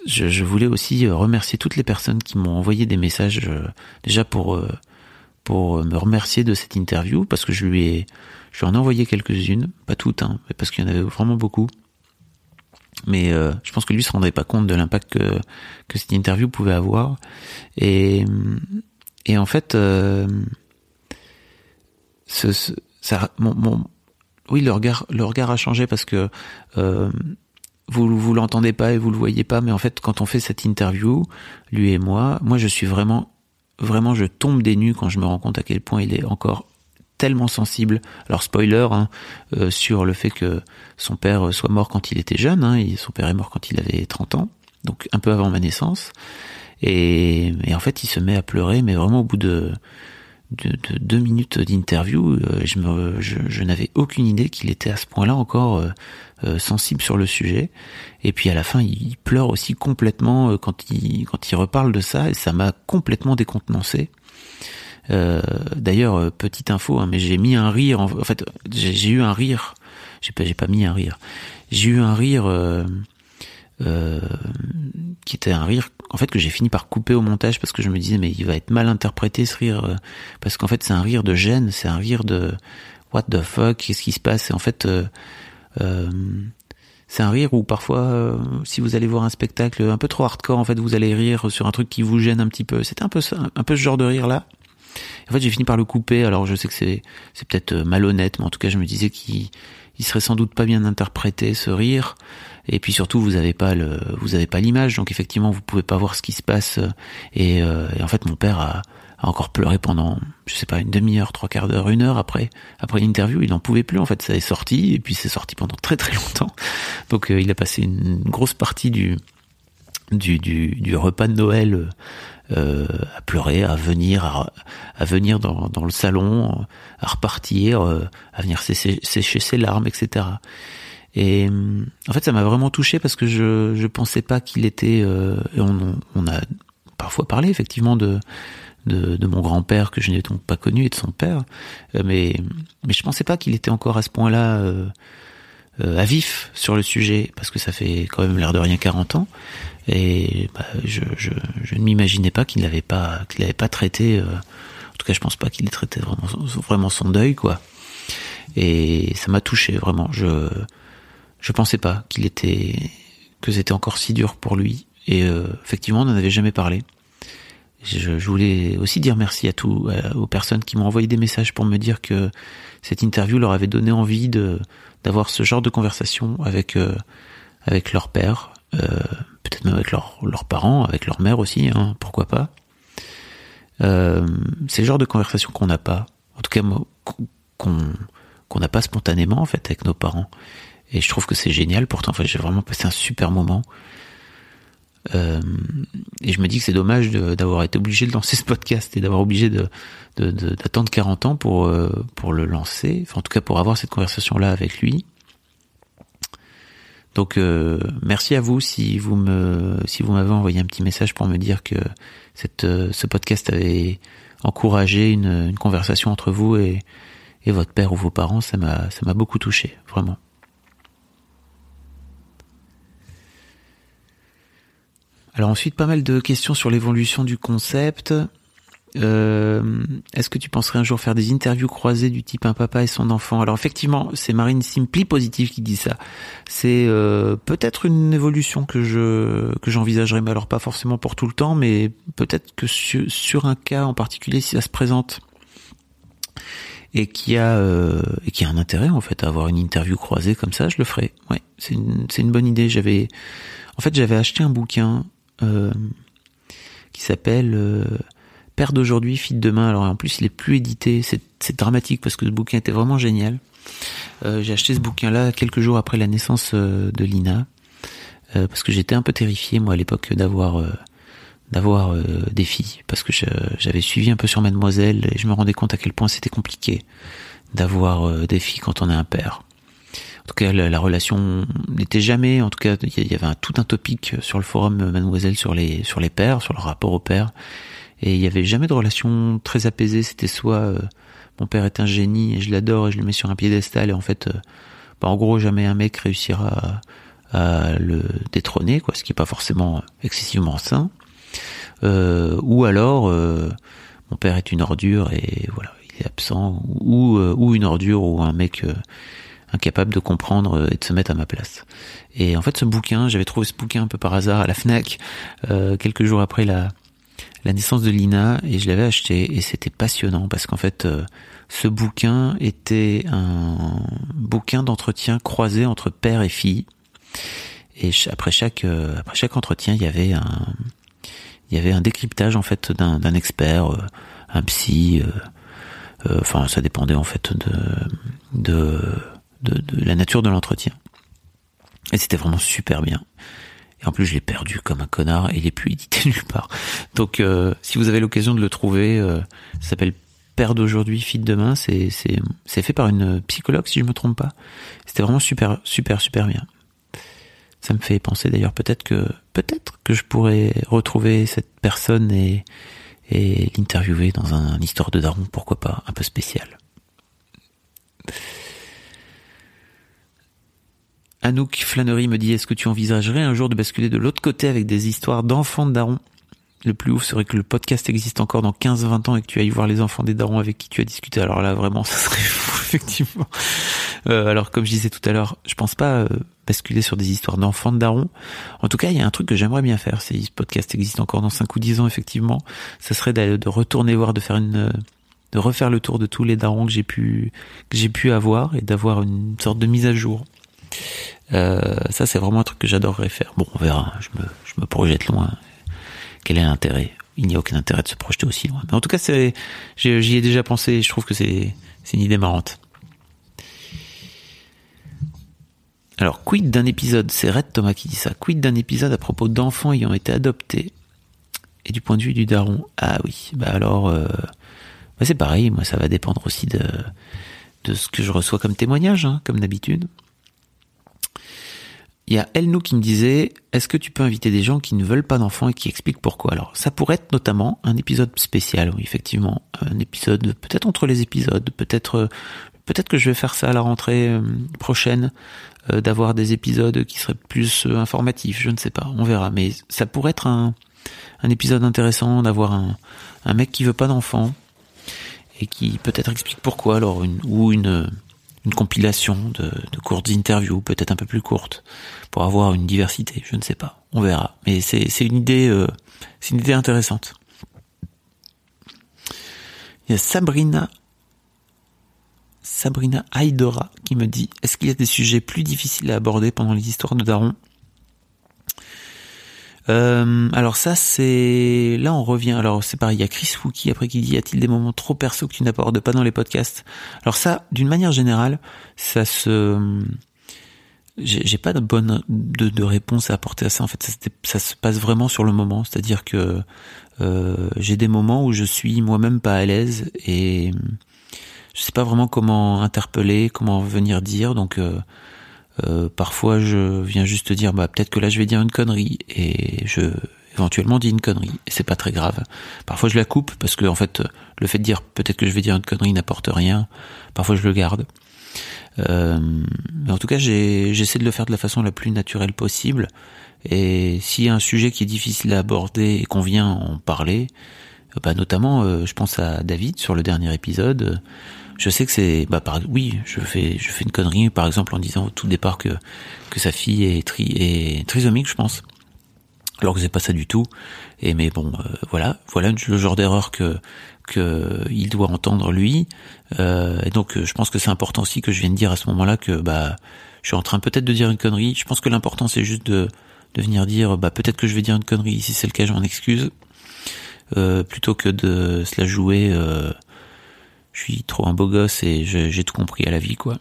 je, je, voulais aussi euh, remercier toutes les personnes qui m'ont envoyé des messages euh, déjà pour euh, pour me remercier de cette interview parce que je lui ai je lui en ai envoyé quelques-unes, pas toutes, hein, parce qu'il y en avait vraiment beaucoup. Mais je pense que lui se rendrait pas compte de l'impact que, que cette interview pouvait avoir. Et, et en fait, euh, ce, ce- ça, mon, mon- oui, le regard, le regard a changé parce que euh, vous vous l'entendez pas et vous le voyez pas, mais en fait, quand on fait cette interview, lui et moi, moi, je suis vraiment, vraiment, je tombe des nues quand je me rends compte à quel point il est encore tellement sensible. Alors spoiler hein, euh, sur le fait que son père soit mort quand il était jeune. Hein, et son père est mort quand il avait 30 ans, donc un peu avant ma naissance. Et en fait, il se met à pleurer, mais vraiment au bout de, de, de deux minutes d'interview, euh, je, n'avais aucune idée qu'il était à ce point-là encore euh, euh, sensible sur le sujet. Et puis à la fin, il pleure aussi complètement quand il quand il reparle de ça, et ça m'a complètement décontenancé. D'ailleurs, petite info, hein, mais j'ai mis un rire. En, fait, j'ai eu un rire. J'ai pas, mis un rire. J'ai eu un rire euh, qui était un rire, en fait, que j'ai fini par couper au montage parce que je me disais, mais il va être mal interprété ce rire, euh, parce qu'en fait, c'est un rire de gêne, c'est un rire de what the fuck, qu'est-ce qui se passe? Et en fait, euh, euh, c'est un rire où parfois, euh, si vous allez voir un spectacle un peu trop hardcore, en fait, vous allez rire sur un truc qui vous gêne un petit peu. C'était un peu ça, un peu ce genre de rire là. En fait, j'ai fini par le couper. Alors, je sais que c'est c'est peut-être euh, malhonnête, mais en tout cas, je me disais qu'il il serait sans doute pas bien interprété ce rire. Et puis surtout, vous avez pas le, vous avez pas l'image, donc effectivement, vous pouvez pas voir ce qui se passe. Et, euh, et en fait, mon père a, a encore pleuré pendant, je sais pas, une demi-heure, trois quarts d'heure, une heure après, après l'interview. Il n'en pouvait plus. En fait, ça est sorti, et puis c'est sorti pendant très très longtemps. Donc, euh, il a passé une grosse partie du du, du, du repas de Noël euh, à pleurer, à venir, à, à venir dans, dans le salon, à repartir, euh, à venir sécher, sécher ses larmes, etc. Et hum, en fait, ça m'a vraiment touché parce que je je pensais pas qu'il était. euh, on, on a parfois parlé effectivement de de, de mon grand-père que je n'ai donc pas connu et de son père, euh, mais mais je pensais pas qu'il était encore à ce point-là. Euh, euh, à vif sur le sujet parce que ça fait quand même l'air de rien 40 ans et bah, je, je, je ne m'imaginais pas qu'il n'avait pas qu'il n'avait pas traité euh, en tout cas je pense pas qu'il ait traité vraiment vraiment son deuil quoi et ça m'a touché vraiment je je pensais pas qu'il était que c'était encore si dur pour lui et euh, effectivement on n'en avait jamais parlé je, je voulais aussi dire merci à tous à- aux personnes qui m'ont envoyé des messages pour me dire que cette interview leur avait donné envie de d'avoir ce genre de conversation avec euh, avec leur père, euh, peut-être même avec leurs leurs parents, avec leur mère aussi, hein, pourquoi pas. Euh, c'est le genre de conversation qu'on n'a pas, en tout cas qu'on qu'on n'a pas spontanément en fait avec nos parents. Et je trouve que c'est génial. Pourtant, j'ai vraiment passé un super moment. Euh, et je me dis que c'est dommage d'avoir été obligé de lancer ce podcast et d'avoir obligé de de- de- d'attendre 40 ans pour euh, pour le lancer. Enfin, en tout cas, pour avoir cette conversation là avec lui. Donc euh, merci à vous si vous me si vous m'avez envoyé un petit message pour me dire que cette euh, ce podcast avait encouragé une, une conversation entre vous et et votre père ou vos parents, ça m'a ça m'a beaucoup touché, vraiment. Alors ensuite, pas mal de questions sur l'évolution du concept. Euh, Est-ce que tu penserais un jour faire des interviews croisées du type un papa et son enfant? Alors effectivement, c'est Marine Simply Positive qui dit ça. C'est euh, peut-être une évolution que je que j'envisagerais, mais alors pas forcément pour tout le temps, mais peut-être que sur, sur un cas en particulier, si ça se présente et qui a euh, et qui a un intérêt en fait à avoir une interview croisée comme ça, je le ferai. Ouais, c'est une c'est une bonne idée. J'avais en fait j'avais acheté un bouquin euh, qui s'appelle euh, Père d'aujourd'hui, fille de demain. Alors en plus il est plus édité. C'est dramatique parce que ce bouquin était vraiment génial. Euh, j'ai acheté ce bouquin-là quelques jours après la naissance de Lina parce que j'étais un peu terrifié moi à l'époque d'avoir d'avoir des filles parce que j'avais suivi un peu sur Mademoiselle et je me rendais compte à quel point c'était compliqué d'avoir des filles quand on est un père. En tout cas, la, la relation n'était jamais. En tout cas, il y, avait un, tout un topic sur le forum euh, Mademoiselle sur les sur les pères, sur le rapport au père, et il y avait jamais de relation très apaisée. C'était soit euh, mon père est un génie et je l'adore et je le mets sur un piédestal et en fait, euh, bah, en gros, jamais un mec réussira à, le détrôner, quoi, ce qui est pas forcément excessivement sain. Ou alors mon père est une ordure et voilà il est absent ou ou une ordure ou un mec incapable de comprendre euh, et de se mettre à ma place. Et en fait ce bouquin j'avais trouvé ce bouquin un peu par hasard à la Fnac euh, quelques jours après la La naissance de Lina et je l'avais acheté et c'était passionnant parce qu'en fait euh, ce bouquin était un bouquin d'entretien croisé entre père et fille. Et après chaque euh, après chaque entretien il y avait un il y avait un décryptage en fait d'un expert euh, un psy enfin ça dépendait en fait de de, de, de la nature de l'entretien et c'était vraiment super bien et en plus, je l'ai perdu comme un connard et il est plus édité (laughs) nulle part. Donc, euh, si vous avez l'occasion de le trouver, euh, ça s'appelle Père d'aujourd'hui, fille de demain. C'est c'est c'est fait par une psychologue, si je me trompe pas. C'était vraiment super super super bien. Ça me fait penser d'ailleurs peut-être que peut-être que je pourrais retrouver cette personne et et l'interviewer dans un, un histoire de daron, pourquoi pas, un peu spécial. Anouk Flannery me dit est-ce que tu envisagerais un jour de basculer de l'autre côté avec des histoires d'enfants de darons Le plus ouf serait que le podcast existe encore dans 15-20 ans et que tu ailles voir les enfants des darons avec qui tu as discuté. Alors là vraiment (laughs) ça serait fou effectivement. Euh, alors comme je disais tout à l'heure, je pense pas euh, basculer sur des histoires d'enfants de darons. En tout cas, il y a un truc que j'aimerais bien faire. Si ce podcast existe encore dans 5 ou 10 ans effectivement, ça serait de retourner voir, de faire une de refaire le tour de tous les darons que j'ai pu que j'ai pu avoir et d'avoir une sorte de mise à jour euh, ça, c'est vraiment un truc que j'adorerais faire. Bon, on verra. Je me, je me projette loin. Quel est l'intérêt? Il n'y a aucun intérêt de se projeter aussi loin. En tout cas, j'y ai déjà pensé. Je trouve que c'est, une idée marrante. Alors, quid d'un épisode? C'est Red Thomas qui dit ça. Quid d'un épisode à propos d'enfants ayant été adoptés et du point de vue du daron? Ah oui. Bah alors, euh, bah c'est pareil. Moi, ça va dépendre aussi de de ce que je reçois comme témoignage, hein, comme d'habitude. Il y a Elnou qui me disait, est-ce que tu peux inviter des gens qui ne veulent pas d'enfants et qui expliquent pourquoi? Alors, ça pourrait être notamment un épisode spécial, oui, effectivement, un épisode peut-être entre les épisodes, peut-être euh, peut-être que je vais faire ça à la rentrée euh, prochaine, euh, d'avoir des épisodes qui seraient plus informatifs, je ne sais pas, on verra. Mais ça pourrait être un, un épisode intéressant d'avoir un, un mec qui veut pas d'enfants et qui peut-être explique pourquoi, alors une, ou une une compilation de, courtes interviews, peut-être un peu plus courtes, pour avoir une diversité. Je ne sais pas, on verra. Mais c'est une idée, euh, c'est une idée intéressante. Il y a Sabrina, Sabrina Aidora qui me dit Est-ce qu'il y a des sujets plus difficiles à aborder pendant les histoires de Daron? Euh, alors ça c'est là on revient. Alors c'est pareil il y a Chris Fouki après qui dit y a-t-il des moments trop perso que tu n'abordes pas dans les podcasts? Alors ça d'une manière générale ça se j'ai pas de bonne de, de, réponse à apporter à ça. En fait ça, ça se passe vraiment sur le moment. C'est-à-dire que euh, j'ai des moments où je suis moi-même pas à l'aise et je sais pas vraiment comment interpeller comment venir dire. Donc euh, euh, parfois, je viens juste dire, bah peut-être que là, je vais dire une connerie et je éventuellement dis une connerie et c'est pas très grave. Parfois, je la coupe parce que en fait, le fait de dire peut-être que je vais dire une connerie n'apporte rien. Parfois, je le garde. Euh, mais en tout cas, j'essaie de le faire de la façon la plus naturelle possible. Et s'il y a un sujet qui est difficile à aborder et qu'on vient en parler, bah notamment, euh, je pense à David sur le dernier épisode je sais que c'est bah par oui je fais je fais une connerie par exemple en disant au tout départ que que sa fille est tri est trisomique je pense. Alors que c'est pas ça du tout. Et mais bon euh, voilà. Voilà le genre d'erreur que que il doit entendre lui. Euh, et donc je pense que c'est important aussi que je vienne dire à ce moment-là que bah je suis en train peut-être de dire une connerie. Je pense que l'important c'est juste de de venir dire bah peut-être que je vais dire une connerie. Si c'est le cas je m'en excuse. Euh, plutôt que de se la jouer euh, je suis trop un beau gosse et j'ai tout compris à la vie, quoi.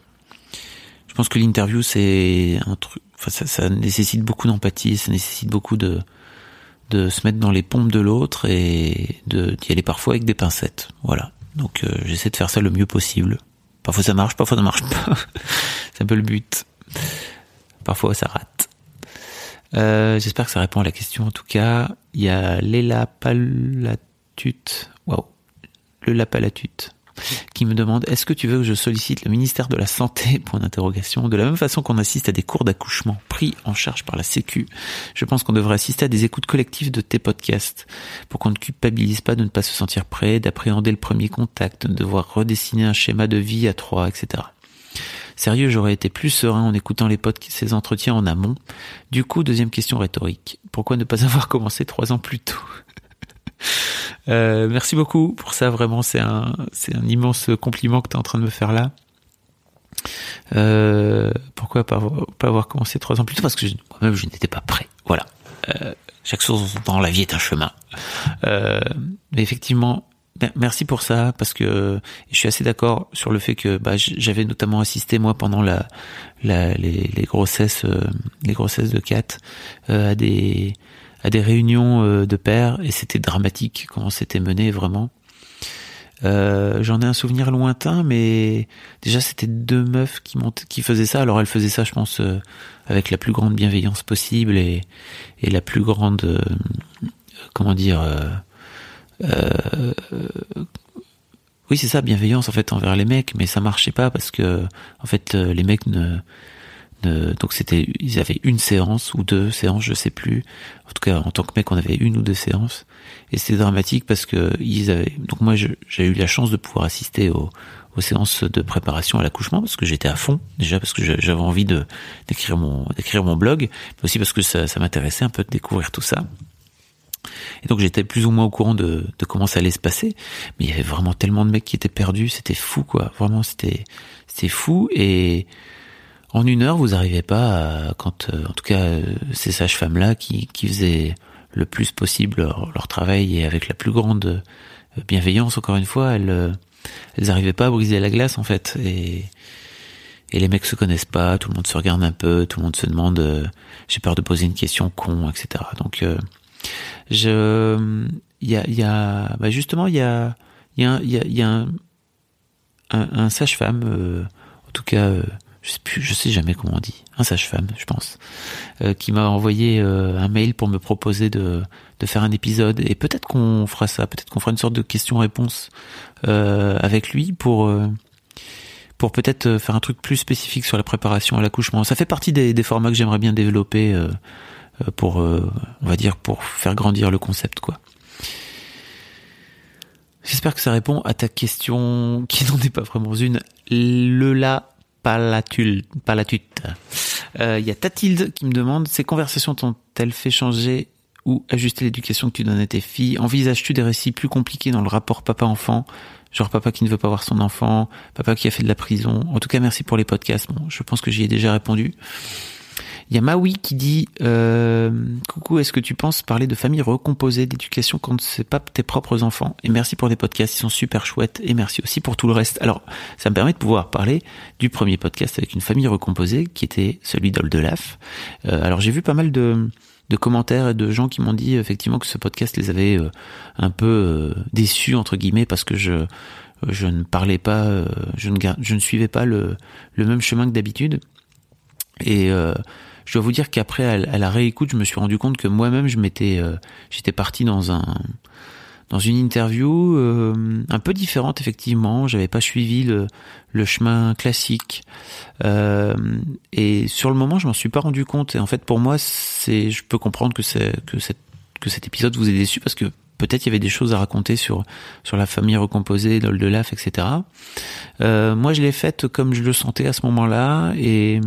Je pense que l'interview, c'est un truc, enfin, ça, nécessite beaucoup d'empathie, ça nécessite beaucoup de, de se mettre dans les pompes de l'autre et d'y aller parfois avec des pincettes. Voilà. Donc euh, j'essaie de faire ça le mieux possible. Parfois ça marche, parfois ça marche pas. (laughs) c'est un peu le but. Parfois ça rate. Euh, J'espère que ça répond à la question. En tout cas, il y a Léla Palatut. Waouh. Le Lapalatut qui me demande est-ce que tu veux que je sollicite le ministère de la Santé (laughs) Point d'interrogation. De la même façon qu'on assiste à des cours d'accouchement pris en charge par la Sécu, je pense qu'on devrait assister à des écoutes collectives de tes podcasts pour qu'on ne culpabilise pas de ne pas se sentir prêt, d'appréhender le premier contact, de devoir redessiner un schéma de vie à trois, etc. Sérieux, j'aurais été plus serein en écoutant les podcasts, ces entretiens en amont. Du coup, deuxième question rhétorique. Pourquoi ne pas (laughs) avoir commencé trois ans plus tôt? Euh, merci beaucoup pour ça. Vraiment, c'est un, c'est un immense compliment que tu es en train de me faire là. Euh, pourquoi pas, pas avoir commencé trois ans plus tôt? Parce que moi-même, je n'étais pas prêt. Voilà. Euh, chaque chose dans la vie est un chemin. Euh, mais effectivement, merci pour ça parce que je suis assez d'accord sur le fait que bah, j'avais notamment assisté moi pendant la, la les, les, grossesses euh, les grossesses de Kat euh, à des à des réunions euh, de pères et c'était dramatique comment c'était mené vraiment. J'en ai un souvenir lointain, mais déjà c'était deux meufs qui montaient, qui faisaient ça. Alors elles faisaient ça, je pense, avec la plus grande bienveillance possible et, et la plus grande, comment dire, euh, oui, c'est ça, bienveillance en fait envers les mecs, mais ça marchait pas parce que en fait euh, les mecs ne, ne donc c'était ils avaient une séance ou deux séances, je sais plus. En tout cas, en tant que mec, on avait une ou deux séances et c'était dramatique parce que ils avaient donc moi j'ai eu la chance de pouvoir assister aux, séances de préparation à l'accouchement parce que j'étais à fond déjà parce que j'avais envie de d'écrire mon d'écrire mon blog, mais aussi parce que ça, ça m'intéressait un peu de découvrir tout ça. Et donc j'étais plus ou moins au courant de, de, comment ça allait se passer. Mais il y avait vraiment tellement de mecs qui étaient perdus, c'était fou quoi. Vraiment c'était c'était fou et en une heure vous arrivez pas à, quand euh, en tout cas euh, ces sages-femmes là qui, qui faisaient le plus possible leur, travail et avec la plus grande euh, bienveillance encore une fois, elles elles arrivaient pas à briser la glace en fait et et les mecs se connaissent pas, tout le monde se regarde un peu, tout le monde se demande j'ai peur de poser une question con, etc. Donc je, il y a, y a, bah justement, il y a, y a, y a, y a un, un, sage-femme, euh, en tout cas, euh, je sais sais jamais comment on dit, un sage-femme, je pense, euh, qui m'a envoyé un mail pour me proposer de, de faire un épisode. Et peut-être qu'on fera ça, peut-être qu'on fera une sorte de question-réponse avec lui pour pour peut-être faire un truc plus spécifique sur la préparation à l'accouchement. Ça fait partie des, des formats que j'aimerais bien développer euh, pour, euh, on va dire, pour faire grandir le concept, quoi. J'espère que ça répond à ta question, qui n'en est pas vraiment une. Le palatule, palatute. Il euh, y a Tatilde qui me demande, ces conversations t'ont-elles fait changer ou ajuster l'éducation que tu donnes à tes filles? Envisages-tu des récits plus compliqués dans le rapport papa-enfant? Genre papa qui ne veut pas voir son enfant, papa qui a fait de la prison. En tout cas, merci pour les podcasts. Bon, je pense que j'y ai déjà répondu. Il y a Maui qui dit euh, Coucou, est-ce que tu penses parler de famille recomposée, d'éducation quand c'est pas tes propres enfants? Et merci pour les podcasts, ils sont super chouettes. Et merci aussi pour tout le reste. Alors, ça me permet de pouvoir parler du premier podcast avec une famille recomposée, qui était celui d'Oldelaf. Euh, alors, j'ai vu pas mal de commentaires et de gens qui m'ont dit effectivement que ce podcast les avait euh, un peu euh, déçus entre guillemets parce que je je ne parlais pas, je ne je ne suivais pas le le même chemin que d'habitude et je dois vous dire qu'après à, la réécoute, je me suis rendu compte que moi-même je m'étais, euh, j'étais parti dans un dans une interview euh, un peu différente effectivement. J'avais pas suivi le, le chemin classique euh, et sur le moment, je m'en suis pas rendu compte. Et en fait, pour moi, c'est, je peux comprendre que c'est que que cet épisode vous ait déçu parce que peut-être il y avait des choses à raconter sur sur la famille recomposée, l'Oldelaf, etc. Euh, moi, je l'ai faite comme je le sentais à ce moment-là, et,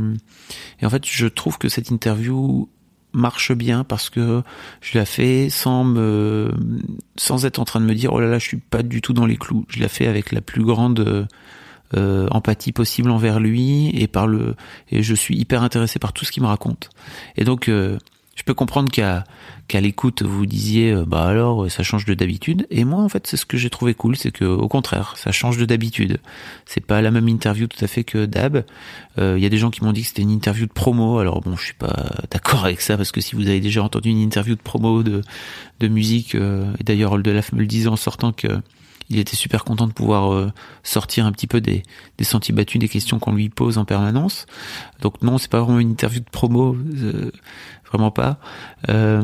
et en fait, je trouve que cette interview marche bien parce que je l'ai fait sans me sans être en train de me dire oh là là je suis pas du tout dans les clous je l'ai fait avec la plus grande euh, empathie possible envers lui et par le et je suis hyper intéressé par tout ce qu'il me raconte et donc euh, je peux comprendre qu'à qu'à l'écoute vous disiez euh, bah alors euh, ça change de d'habitude. Et moi en fait c'est ce que j'ai trouvé cool c'est que au contraire ça change de d'habitude. C'est pas la même interview tout à fait que d'hab. Euh, il y a des gens qui m'ont dit que c'était une interview de promo. Alors bon je suis pas d'accord avec ça parce que si vous avez déjà entendu une interview de promo de de musique et d'ailleurs Oldelaf me le disait en sortant que il était super content de pouvoir sortir un petit peu des, des sentiers battus, des questions qu'on lui pose en permanence. Donc non, c'est pas vraiment une interview de promo vraiment pas. Euh,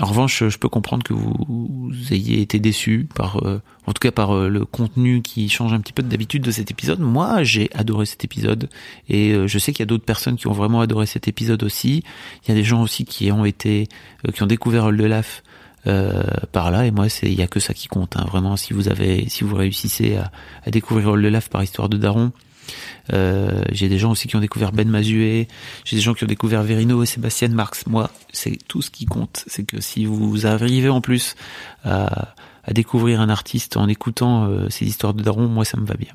en revanche, je peux comprendre que vous, ayez été déçu par, euh, en tout cas par euh, le contenu qui change un petit peu d'habitude de cet épisode. Moi, j'ai adoré cet épisode et je sais qu'il y a d'autres personnes qui ont vraiment adoré cet épisode aussi. Il y a des gens aussi qui ont été, qui ont découvert Oldelaf euh, par là et moi c'est il y a que ça qui compte hein. vraiment si vous avez si vous réussissez à, à découvrir Oldelaf par histoire de Daron Euh, j'ai des gens aussi qui ont découvert Ben Mazué. J'ai des gens qui ont découvert Verino et Sébastien Marx. Moi, c'est tout ce qui compte. C'est que si vous arrivez en plus à, à découvrir un artiste en écoutant euh, ces histoires de Daron, moi ça me va bien.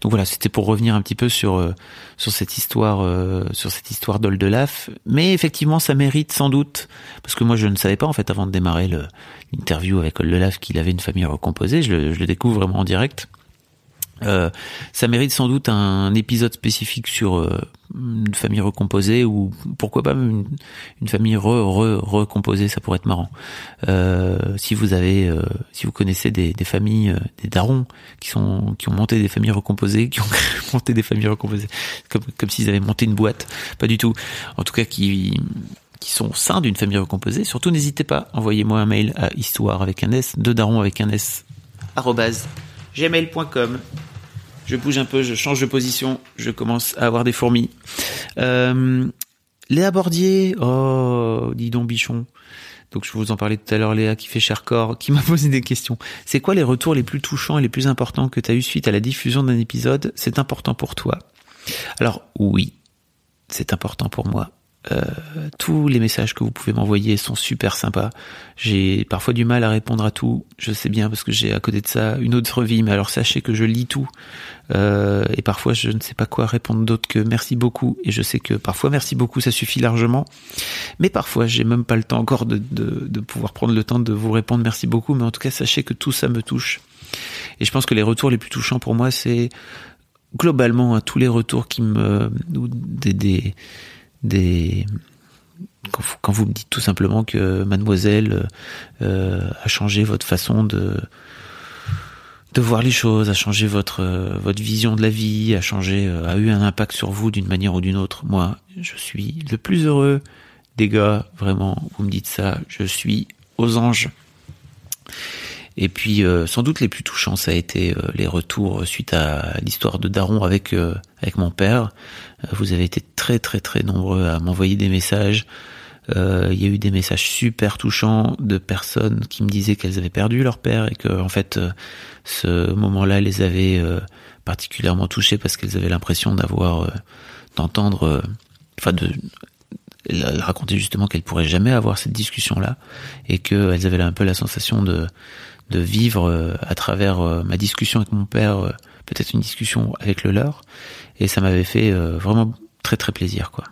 Donc voilà, c'était pour revenir un petit peu sur euh, cette histoire euh, sur cette histoire d'Oldelaf, mais effectivement ça mérite sans doute parce que moi je ne savais pas en fait avant de démarrer l'interview avec Oldelaf qu'il avait une famille recomposée, je je le découvre vraiment en direct. Euh, ça mérite sans doute un épisode spécifique sur euh, une famille recomposée ou pourquoi pas une, famille re, re, recomposée, ça pourrait être marrant. Euh, si vous avez, si vous connaissez des, familles, des darons qui sont qui ont monté des familles recomposées, qui ont (laughs) monté des familles recomposées, comme comme s'ils avaient monté une boîte, pas du tout. En tout cas, qui qui sont au d'une famille recomposée, surtout n'hésitez pas, envoyez-moi un mail à histoire avec un S, de daron avec un S, gmail.com. Je bouge un peu, je change de position, je commence à avoir des fourmis. Euh, Léa Bordier, oh, dis donc bichon. Donc je vous en parlais tout à l'heure, Léa qui fait cher corps, qui m'a (laughs) posé des questions. C'est quoi les retours les plus touchants et les plus importants que tu as eu suite à la diffusion d'un épisode? C'est important pour toi? Alors oui, c'est important pour moi. Euh, tous les messages que vous pouvez m'envoyer sont super sympas. J'ai parfois du mal à répondre à tout. Je sais bien parce que j'ai à côté de ça une autre vie, mais alors sachez que je lis tout. Euh, et parfois je ne sais pas quoi répondre d'autre que merci beaucoup. Et je sais que parfois merci beaucoup ça suffit largement. Mais parfois j'ai même pas le temps encore de, de, de pouvoir prendre le temps de vous répondre merci beaucoup. Mais en tout cas sachez que tout ça me touche. Et je pense que les retours les plus touchants pour moi c'est globalement à tous les retours qui me des, des des quand vous, me dites tout simplement que mademoiselle euh, a changé votre façon de de voir les choses, a changé votre votre vision de la vie, a changé a eu un impact sur vous d'une manière ou d'une autre. Moi, je suis le plus heureux des gars, vraiment, vous me dites ça, je suis aux anges. Et puis euh, sans doute les plus touchants, ça a été euh, les retours suite à l'histoire de Daron avec euh, avec mon père. Vous avez été très très très nombreux à m'envoyer des messages. Il y a eu des messages super touchants de personnes qui me disaient qu'elles avaient perdu leur père et que en fait ce moment-là les avait particulièrement touchées parce qu'elles avaient l'impression d'avoir d'entendre, enfin de racontait justement qu'elle pourrait jamais avoir cette discussion là et qu'elles avaient un peu la sensation de de vivre euh, à travers euh, ma discussion avec mon père, euh, peut-être une discussion avec le leur, et ça m'avait fait vraiment très très plaisir quoi.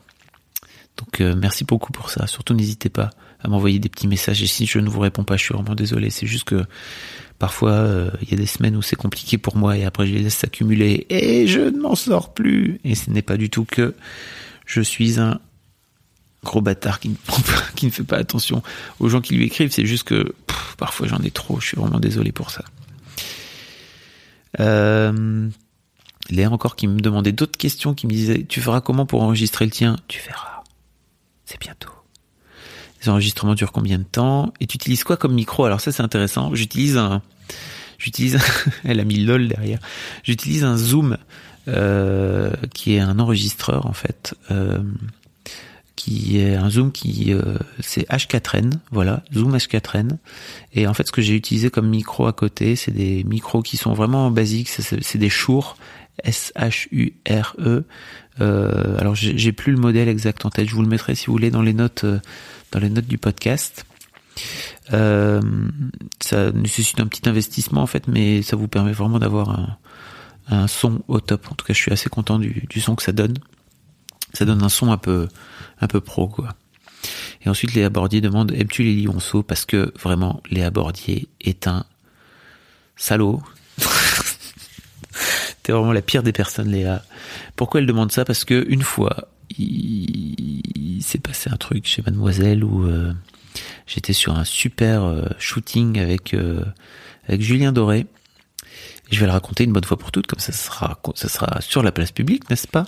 Donc merci beaucoup pour ça. Surtout n'hésitez pas à m'envoyer des petits messages et si je ne vous réponds pas, je suis vraiment désolé. C'est juste que parfois il y a des semaines où c'est compliqué pour moi et après je les laisse s'accumuler et je ne m'en sors plus. Et ce n'est pas du tout que je suis un gros bâtard qui ne, (laughs) qui ne fait pas attention aux gens qui lui écrivent. C'est juste que parfois j'en ai trop. Je suis vraiment désolé pour ça. Euh, Léa encore qui me demandait d'autres questions, qui me disait tu feras comment pour enregistrer le tien? Tu verras. C'est bientôt. Les enregistrements durent combien de temps? Et tu utilises quoi comme micro? Alors ça c'est intéressant. J'utilise un, j'utilise, (laughs) elle a mis lol derrière. J'utilise un Zoom euh, qui est un enregistreur en fait. Euh, qui est un zoom qui euh, c'est H4n, voilà, zoom H4n. Et en fait, ce que j'ai utilisé comme micro à côté, c'est des micros qui sont vraiment basiques, c'est des Shure S H U R E. Euh, alors j'ai plus le modèle exact en tête, je vous le mettrai si vous voulez dans les notes euh, dans les notes du podcast. Euh, ça nécessite un petit investissement en fait, mais ça vous permet vraiment d'avoir un, son au top. En tout cas, je suis assez content du son que ça donne ça donne un son un peu un peu pro quoi. Et ensuite Léa Bordier demande aimes-tu les lionceaux parce que vraiment Léa Bordier est un salaud. (laughs) T'es vraiment la pire des personnes Léa. Pourquoi elle demande ça? Parce que une fois il, s'est passé un truc chez Mademoiselle où euh, j'étais sur un super euh, shooting avec euh, avec Julien Doré je vais le raconter une bonne fois pour toutes, comme ça sera, ça sera sur la place publique, n'est-ce pas?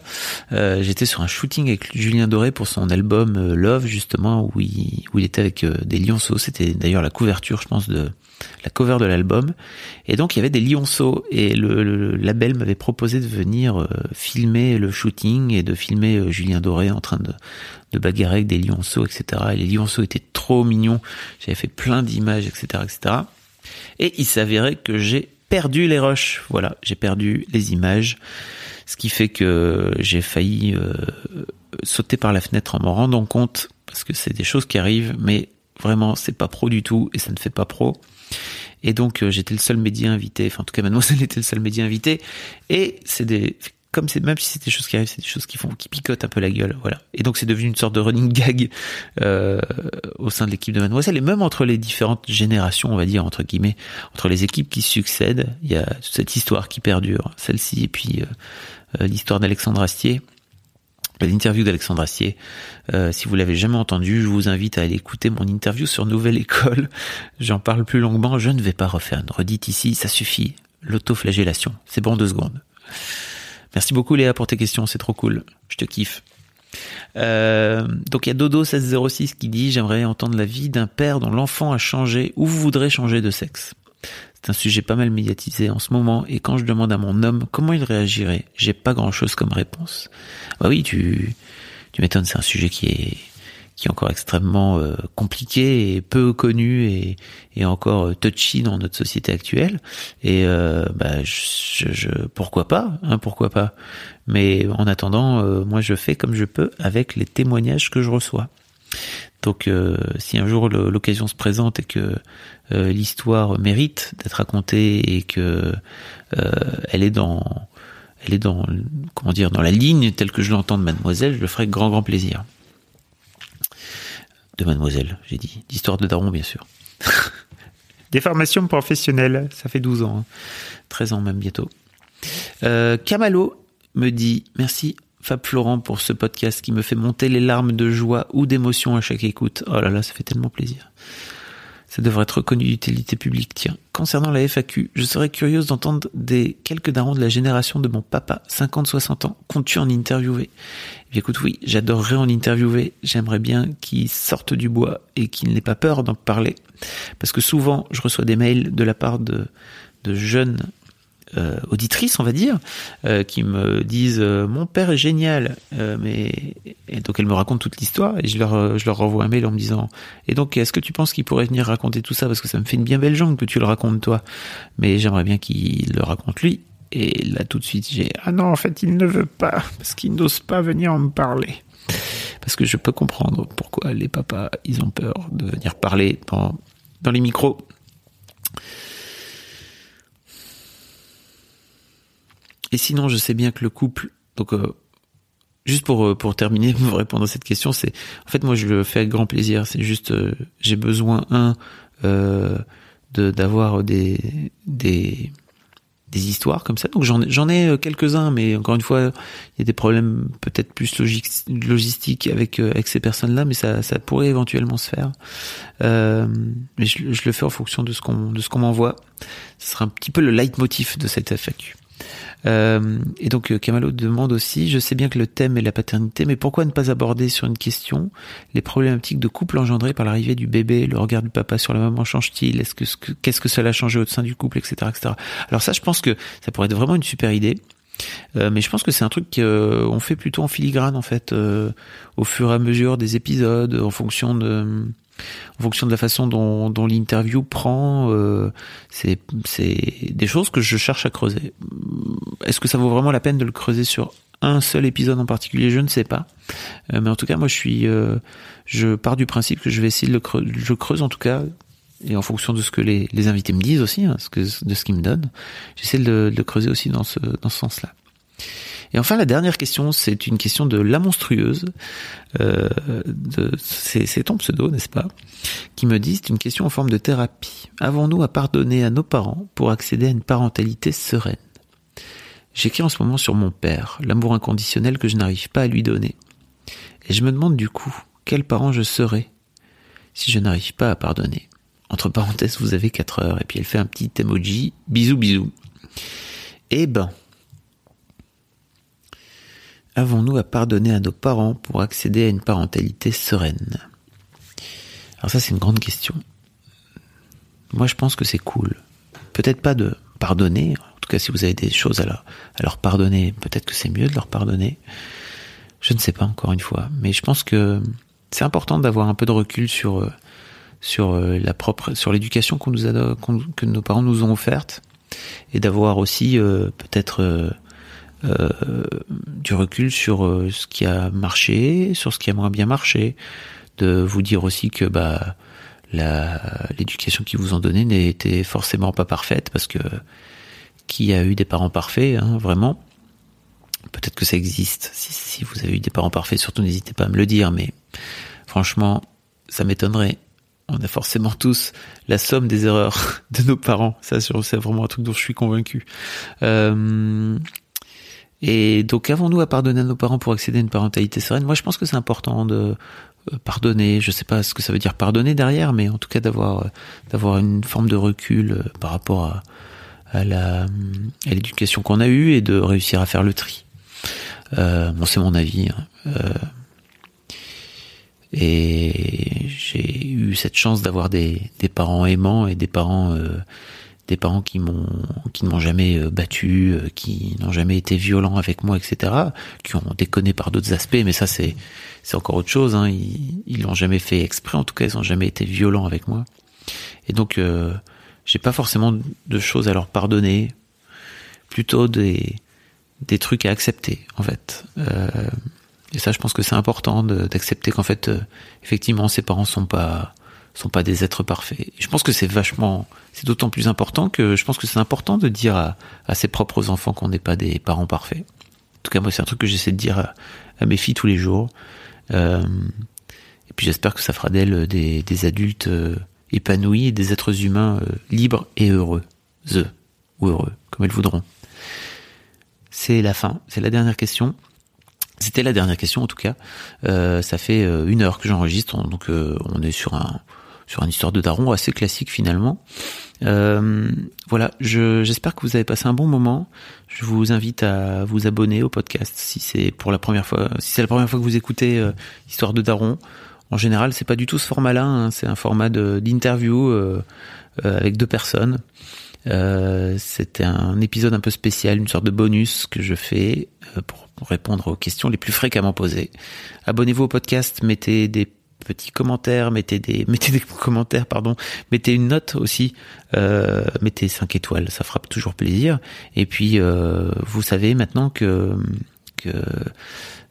Euh, J'étais sur un shooting avec Julien Doré pour son album euh, Love, justement, où il, où il était avec euh, des lionceaux. C'était d'ailleurs la couverture, je pense, de la cover de l'album. Et donc il y avait des lionceaux et le, label m'avait proposé de venir filmer le shooting et de filmer Julien Doré en train de, de bagarrer avec des lionceaux, etc. Et les lionceaux étaient trop mignons. J'avais fait plein d'images, etc., etc. Et il s'avérait que j'ai perdu les rushs. Voilà, j'ai perdu les images. ce qui fait que j'ai failli euh, sauter par la fenêtre en m'en rendant compte, parce que c'est des choses qui arrivent, mais vraiment c'est pas pro du tout et ça ne fait pas pro. Et donc j'étais le seul média invité, enfin en tout cas mademoiselle (laughs) était le seul média invité, et c'est des comme c'est même si c'est des choses qui arrivent, c'est des choses qui font qui picotent un peu la gueule, voilà. Et donc c'est devenu une sorte de running gag euh, au sein de l'équipe de Mademoiselle et même entre les différentes générations, on va dire entre guillemets, entre les équipes qui succèdent, il y a cette histoire qui perdure, celle-ci et puis euh, euh, l'histoire d'Alexandre Astier. L'interview d'Alexandre Astier, euh, si vous l'avez jamais entendu, je vous invite à aller écouter mon interview sur Nouvelle École. (laughs) J'en parle plus longuement, je ne vais pas refaire une redite ici, ça suffit. L'autoflagellation, c'est bon deux secondes. Merci beaucoup Léa pour tes questions, c'est trop cool. Je te kiffe. Euh, donc il y a Dodo1606 qui dit J'aimerais entendre la vie d'un père dont l'enfant a changé ou voudrez changer de sexe. C'est un sujet pas mal médiatisé en ce moment et quand je demande à mon homme comment il réagirait, j'ai pas grand chose comme réponse. Bah oui, tu, tu m'étonnes, c'est un sujet qui est qui est encore extrêmement euh, compliqué et peu connu et, et, encore euh, touchy dans notre société actuelle. Et euh, bah, pourquoi pas, hein, pourquoi pas. Mais en attendant, moi je fais comme je peux avec les témoignages que je reçois. Donc si un jour l'occasion se présente et que l'histoire mérite d'être racontée et que elle est dans elle est dans comment dire dans la ligne telle que je l'entends de mademoiselle, je le ferai avec grand grand plaisir de mademoiselle, j'ai dit. D'histoire de daron, bien sûr. (laughs) Des formations professionnelles, ça fait 12 ans. 13 hein. ans même bientôt. Euh, Camalo me dit merci Fab Florent pour ce podcast qui me fait monter les larmes de joie ou d'émotion à chaque écoute. Oh là là, ça fait tellement plaisir. Ça devrait être reconnu d'utilité publique. Tiens, concernant la FAQ, je serais curieuse d'entendre des quelques darons de la génération de mon papa, 50-60 ans. Comptes-tu en interviewer eh Écoute, oui, j'adorerais en interviewer. J'aimerais bien qu'il sorte du bois et qu'il n'ait pas peur d'en parler. Parce que souvent, je reçois des mails de la part de, de jeunes euh, auditrices, on va dire, euh, qui me disent euh, mon père est génial, mais et donc elles me racontent toute l'histoire et je leur je leur renvoie un mail en me disant et donc est-ce que tu penses qu'il pourrait venir raconter tout ça? Parce que ça me fait une bien belle jambe que tu le racontes toi, mais j'aimerais bien qu'il le raconte lui. Et là tout de suite j'ai ah non en fait il ne veut pas parce qu'il n'ose pas venir me parler. Parce que je peux comprendre pourquoi les papas ils ont peur de venir parler dans dans les micros Et sinon, je sais bien que le couple, donc euh, juste pour euh, pour terminer, (laughs) pour répondre à cette question, c'est en fait moi je le fais avec grand plaisir. C'est juste euh, j'ai besoin un de d'avoir des des des histoires comme ça. Donc j'en j'en ai quelques-uns, mais encore une fois, il y a des problèmes peut-être plus logistiques avec avec ces personnes-là, mais ça ça pourrait éventuellement se faire. mais je, je, le fais en fonction de ce qu'on de ce qu'on m'envoie. Ce sera un petit peu le leitmotiv de cette FAQ. Euh, et donc euh, Kamalo demande aussi, je sais bien que le thème est la paternité, mais pourquoi ne pas aborder sur une question les problématiques de couple engendrées par l'arrivée du bébé, le regard du papa sur la maman change-t-il, est-ce que qu'est-ce que cela a changé au sein du couple, etc., etc. Alors ça, je pense que ça pourrait être vraiment une super idée. Euh, mais je pense que c'est un truc qu'on fait plutôt en filigrane en fait, au fur et à mesure des épisodes, en fonction de en fonction de la façon dont, l'interview prend, euh, c'est des choses que je cherche à creuser. Est-ce que ça vaut vraiment la peine de le creuser sur un seul épisode en particulier? Je ne sais pas. Euh, mais en tout cas, moi, je suis, euh, je pars du principe que je vais essayer de le creuser, je creuse en tout cas, et en fonction de ce que les, invités me disent aussi, hein, de ce qu'ils me donnent, j'essaie de, le creuser aussi dans ce sens-là. Et enfin, la dernière question, c'est une question de la monstrueuse. Euh, c'est ton pseudo, n'est-ce pas Qui me dit, c'est une question en forme de thérapie. Avons-nous à pardonner à nos parents pour accéder à une parentalité sereine? J'écris en ce moment sur mon père, l'amour inconditionnel que je n'arrive pas à lui donner. Et je me demande du coup, quel parent je serais si je n'arrive pas à pardonner? Entre parenthèses, vous avez 4 heures. Et puis elle fait un petit emoji, bisous bisous. Eh ben, avons-nous à pardonner à nos parents pour accéder à une parentalité sereine? Alors ça c'est une grande question. Moi je pense que c'est cool. Peut-être pas de pardonner, en tout cas si vous avez des choses à leur, pardonner, peut-être que c'est mieux de leur pardonner. Je ne sais pas encore une fois, mais je pense que c'est important d'avoir un peu de recul sur sur la propre sur l'éducation qu'on nous a que nos parents nous ont offerte et d'avoir aussi euh, peut-être euh, euh, du recul sur euh, ce qui a marché, sur ce qui a moins bien marché, de vous dire aussi que bah l'éducation qu'ils vous ont donnée n'était forcément pas parfaite parce que qui a eu des parents parfaits, hein, vraiment Peut-être que ça existe. Si, si, vous avez eu des parents parfaits, surtout n'hésitez pas à me le dire. Mais franchement, ça m'étonnerait. On a forcément tous la somme des erreurs (laughs) de nos parents. Ça, c'est vraiment un truc dont je suis convaincu. Euh, et donc, avons-nous à pardonner à nos parents pour accéder à une parentalité sereine? Moi, je pense que c'est important de euh, pardonner. Je sais pas ce que ça veut dire pardonner derrière, mais en tout cas d'avoir d'avoir une forme de recul euh, par rapport à, à la à l'éducation qu'on a eue et de réussir à faire le tri. Euh, bon, c'est mon avis. Hein. Euh, et j'ai eu cette chance d'avoir des, des, parents aimants et des parents euh, des parents qui m'ont qui ne m'ont jamais euh, battu, euh, qui n'ont jamais été violents avec moi, etc. Qui ont déconné par d'autres aspects, mais ça c'est c'est encore autre chose. Hein. Ils ils l'ont jamais fait exprès, en tout cas ils ont jamais été violents avec moi. Et donc euh, j'ai pas forcément de choses à leur pardonner, plutôt des des trucs à accepter en fait. Euh, et ça, je pense que c'est important d'accepter qu'en fait, effectivement, ses parents sont pas sont pas des êtres parfaits. Je pense que c'est vachement, c'est d'autant plus important que je pense que c'est important de dire à, ses propres enfants qu'on n'est pas des parents parfaits. En tout cas, moi, c'est un truc que j'essaie de dire à, mes filles tous les jours. Euh, et puis, j'espère que ça fera d'elles des, des, adultes euh, épanouis et des êtres humains euh, libres et heureux, the ou heureux, comme elles voudront. C'est la fin, c'est la dernière question. C'était la dernière question en tout cas. Euh, ça fait euh, une heure que j'enregistre, donc euh, on est sur un sur une histoire de daron assez classique finalement. Euh, voilà, j'espère que vous avez passé un bon moment. Je vous invite à vous abonner au podcast si c'est pour la première fois, si c'est la première fois que vous écoutez euh, Histoire de daron. En général, c'est pas du tout ce format-là. Hein, c'est un format d'interview avec deux personnes. Euh, C'était un épisode un peu spécial, une sorte de bonus que je fais euh, pour répondre aux questions les plus fréquemment posées. Abonnez-vous au podcast, mettez des petits commentaires, mettez des (laughs) mettez des commentaires, pardon, mettez une note aussi, euh, mettez 5 étoiles, ça fera toujours plaisir. Et puis euh, vous savez maintenant que que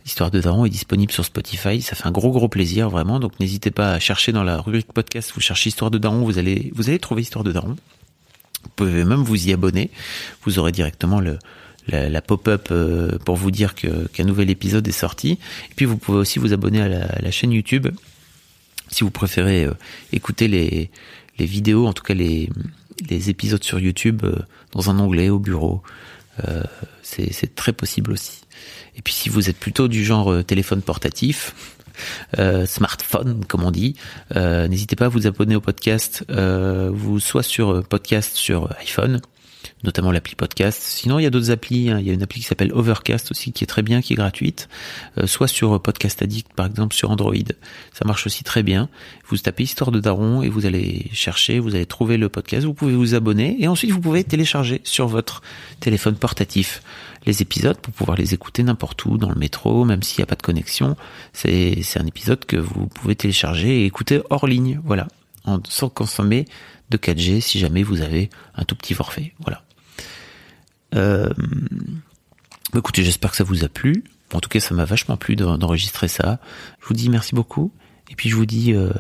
Histoire de Daron est disponible sur Spotify. Ça fait un gros gros plaisir vraiment. Donc n'hésitez pas à chercher dans la rubrique podcast. Vous cherchez Histoire de Daron, vous allez vous allez trouver Histoire de Daron. Vous pouvez même vous y abonner. Vous aurez directement la, pop-up euh, pour vous dire qu'un nouvel épisode est sorti. Et puis vous pouvez aussi vous abonner à la chaîne YouTube si vous préférez euh, écouter les, vidéos, en tout cas les, épisodes sur YouTube euh, dans un onglet au bureau. C'est très possible aussi. Et puis si vous êtes plutôt du genre téléphone portatif, (laughs) euh, smartphone, comme on dit. Euh, N'hésitez pas à vous abonner au podcast, euh, vous soit sur podcast sur iPhone, notamment l'appli podcast. Sinon, il y a d'autres applis. Hein. Il y a une appli qui s'appelle Overcast aussi, qui est très bien, qui est gratuite. Euh, soit sur Podcast Addict, par exemple, sur Android. Ça marche aussi très bien. Vous tapez Histoire de Daron et vous allez chercher, vous allez trouver le podcast. Vous pouvez vous abonner et ensuite vous pouvez télécharger sur votre téléphone portatif les épisodes pour pouvoir les écouter n'importe où, dans le métro, même s'il n'y a pas de connexion. C'est un épisode que vous pouvez télécharger et écouter hors ligne. Voilà. En, sans consommer de 4G si jamais vous avez un tout petit forfait. Voilà. Euh, écoutez, j'espère que ça vous a plu. En tout cas, ça m'a vachement plu d'enregistrer ça. Je vous dis merci beaucoup. Et puis je vous dis euh,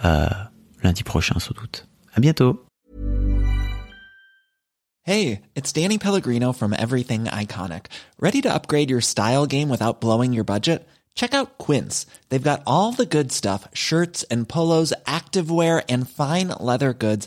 à lundi prochain sans doute. À bientôt. Hey, it's Danny Pellegrino from Everything Iconic. Ready to upgrade your style game without blowing your budget? Check out Quince. They've got all the good stuff, shirts and polos, activewear and fine leather goods,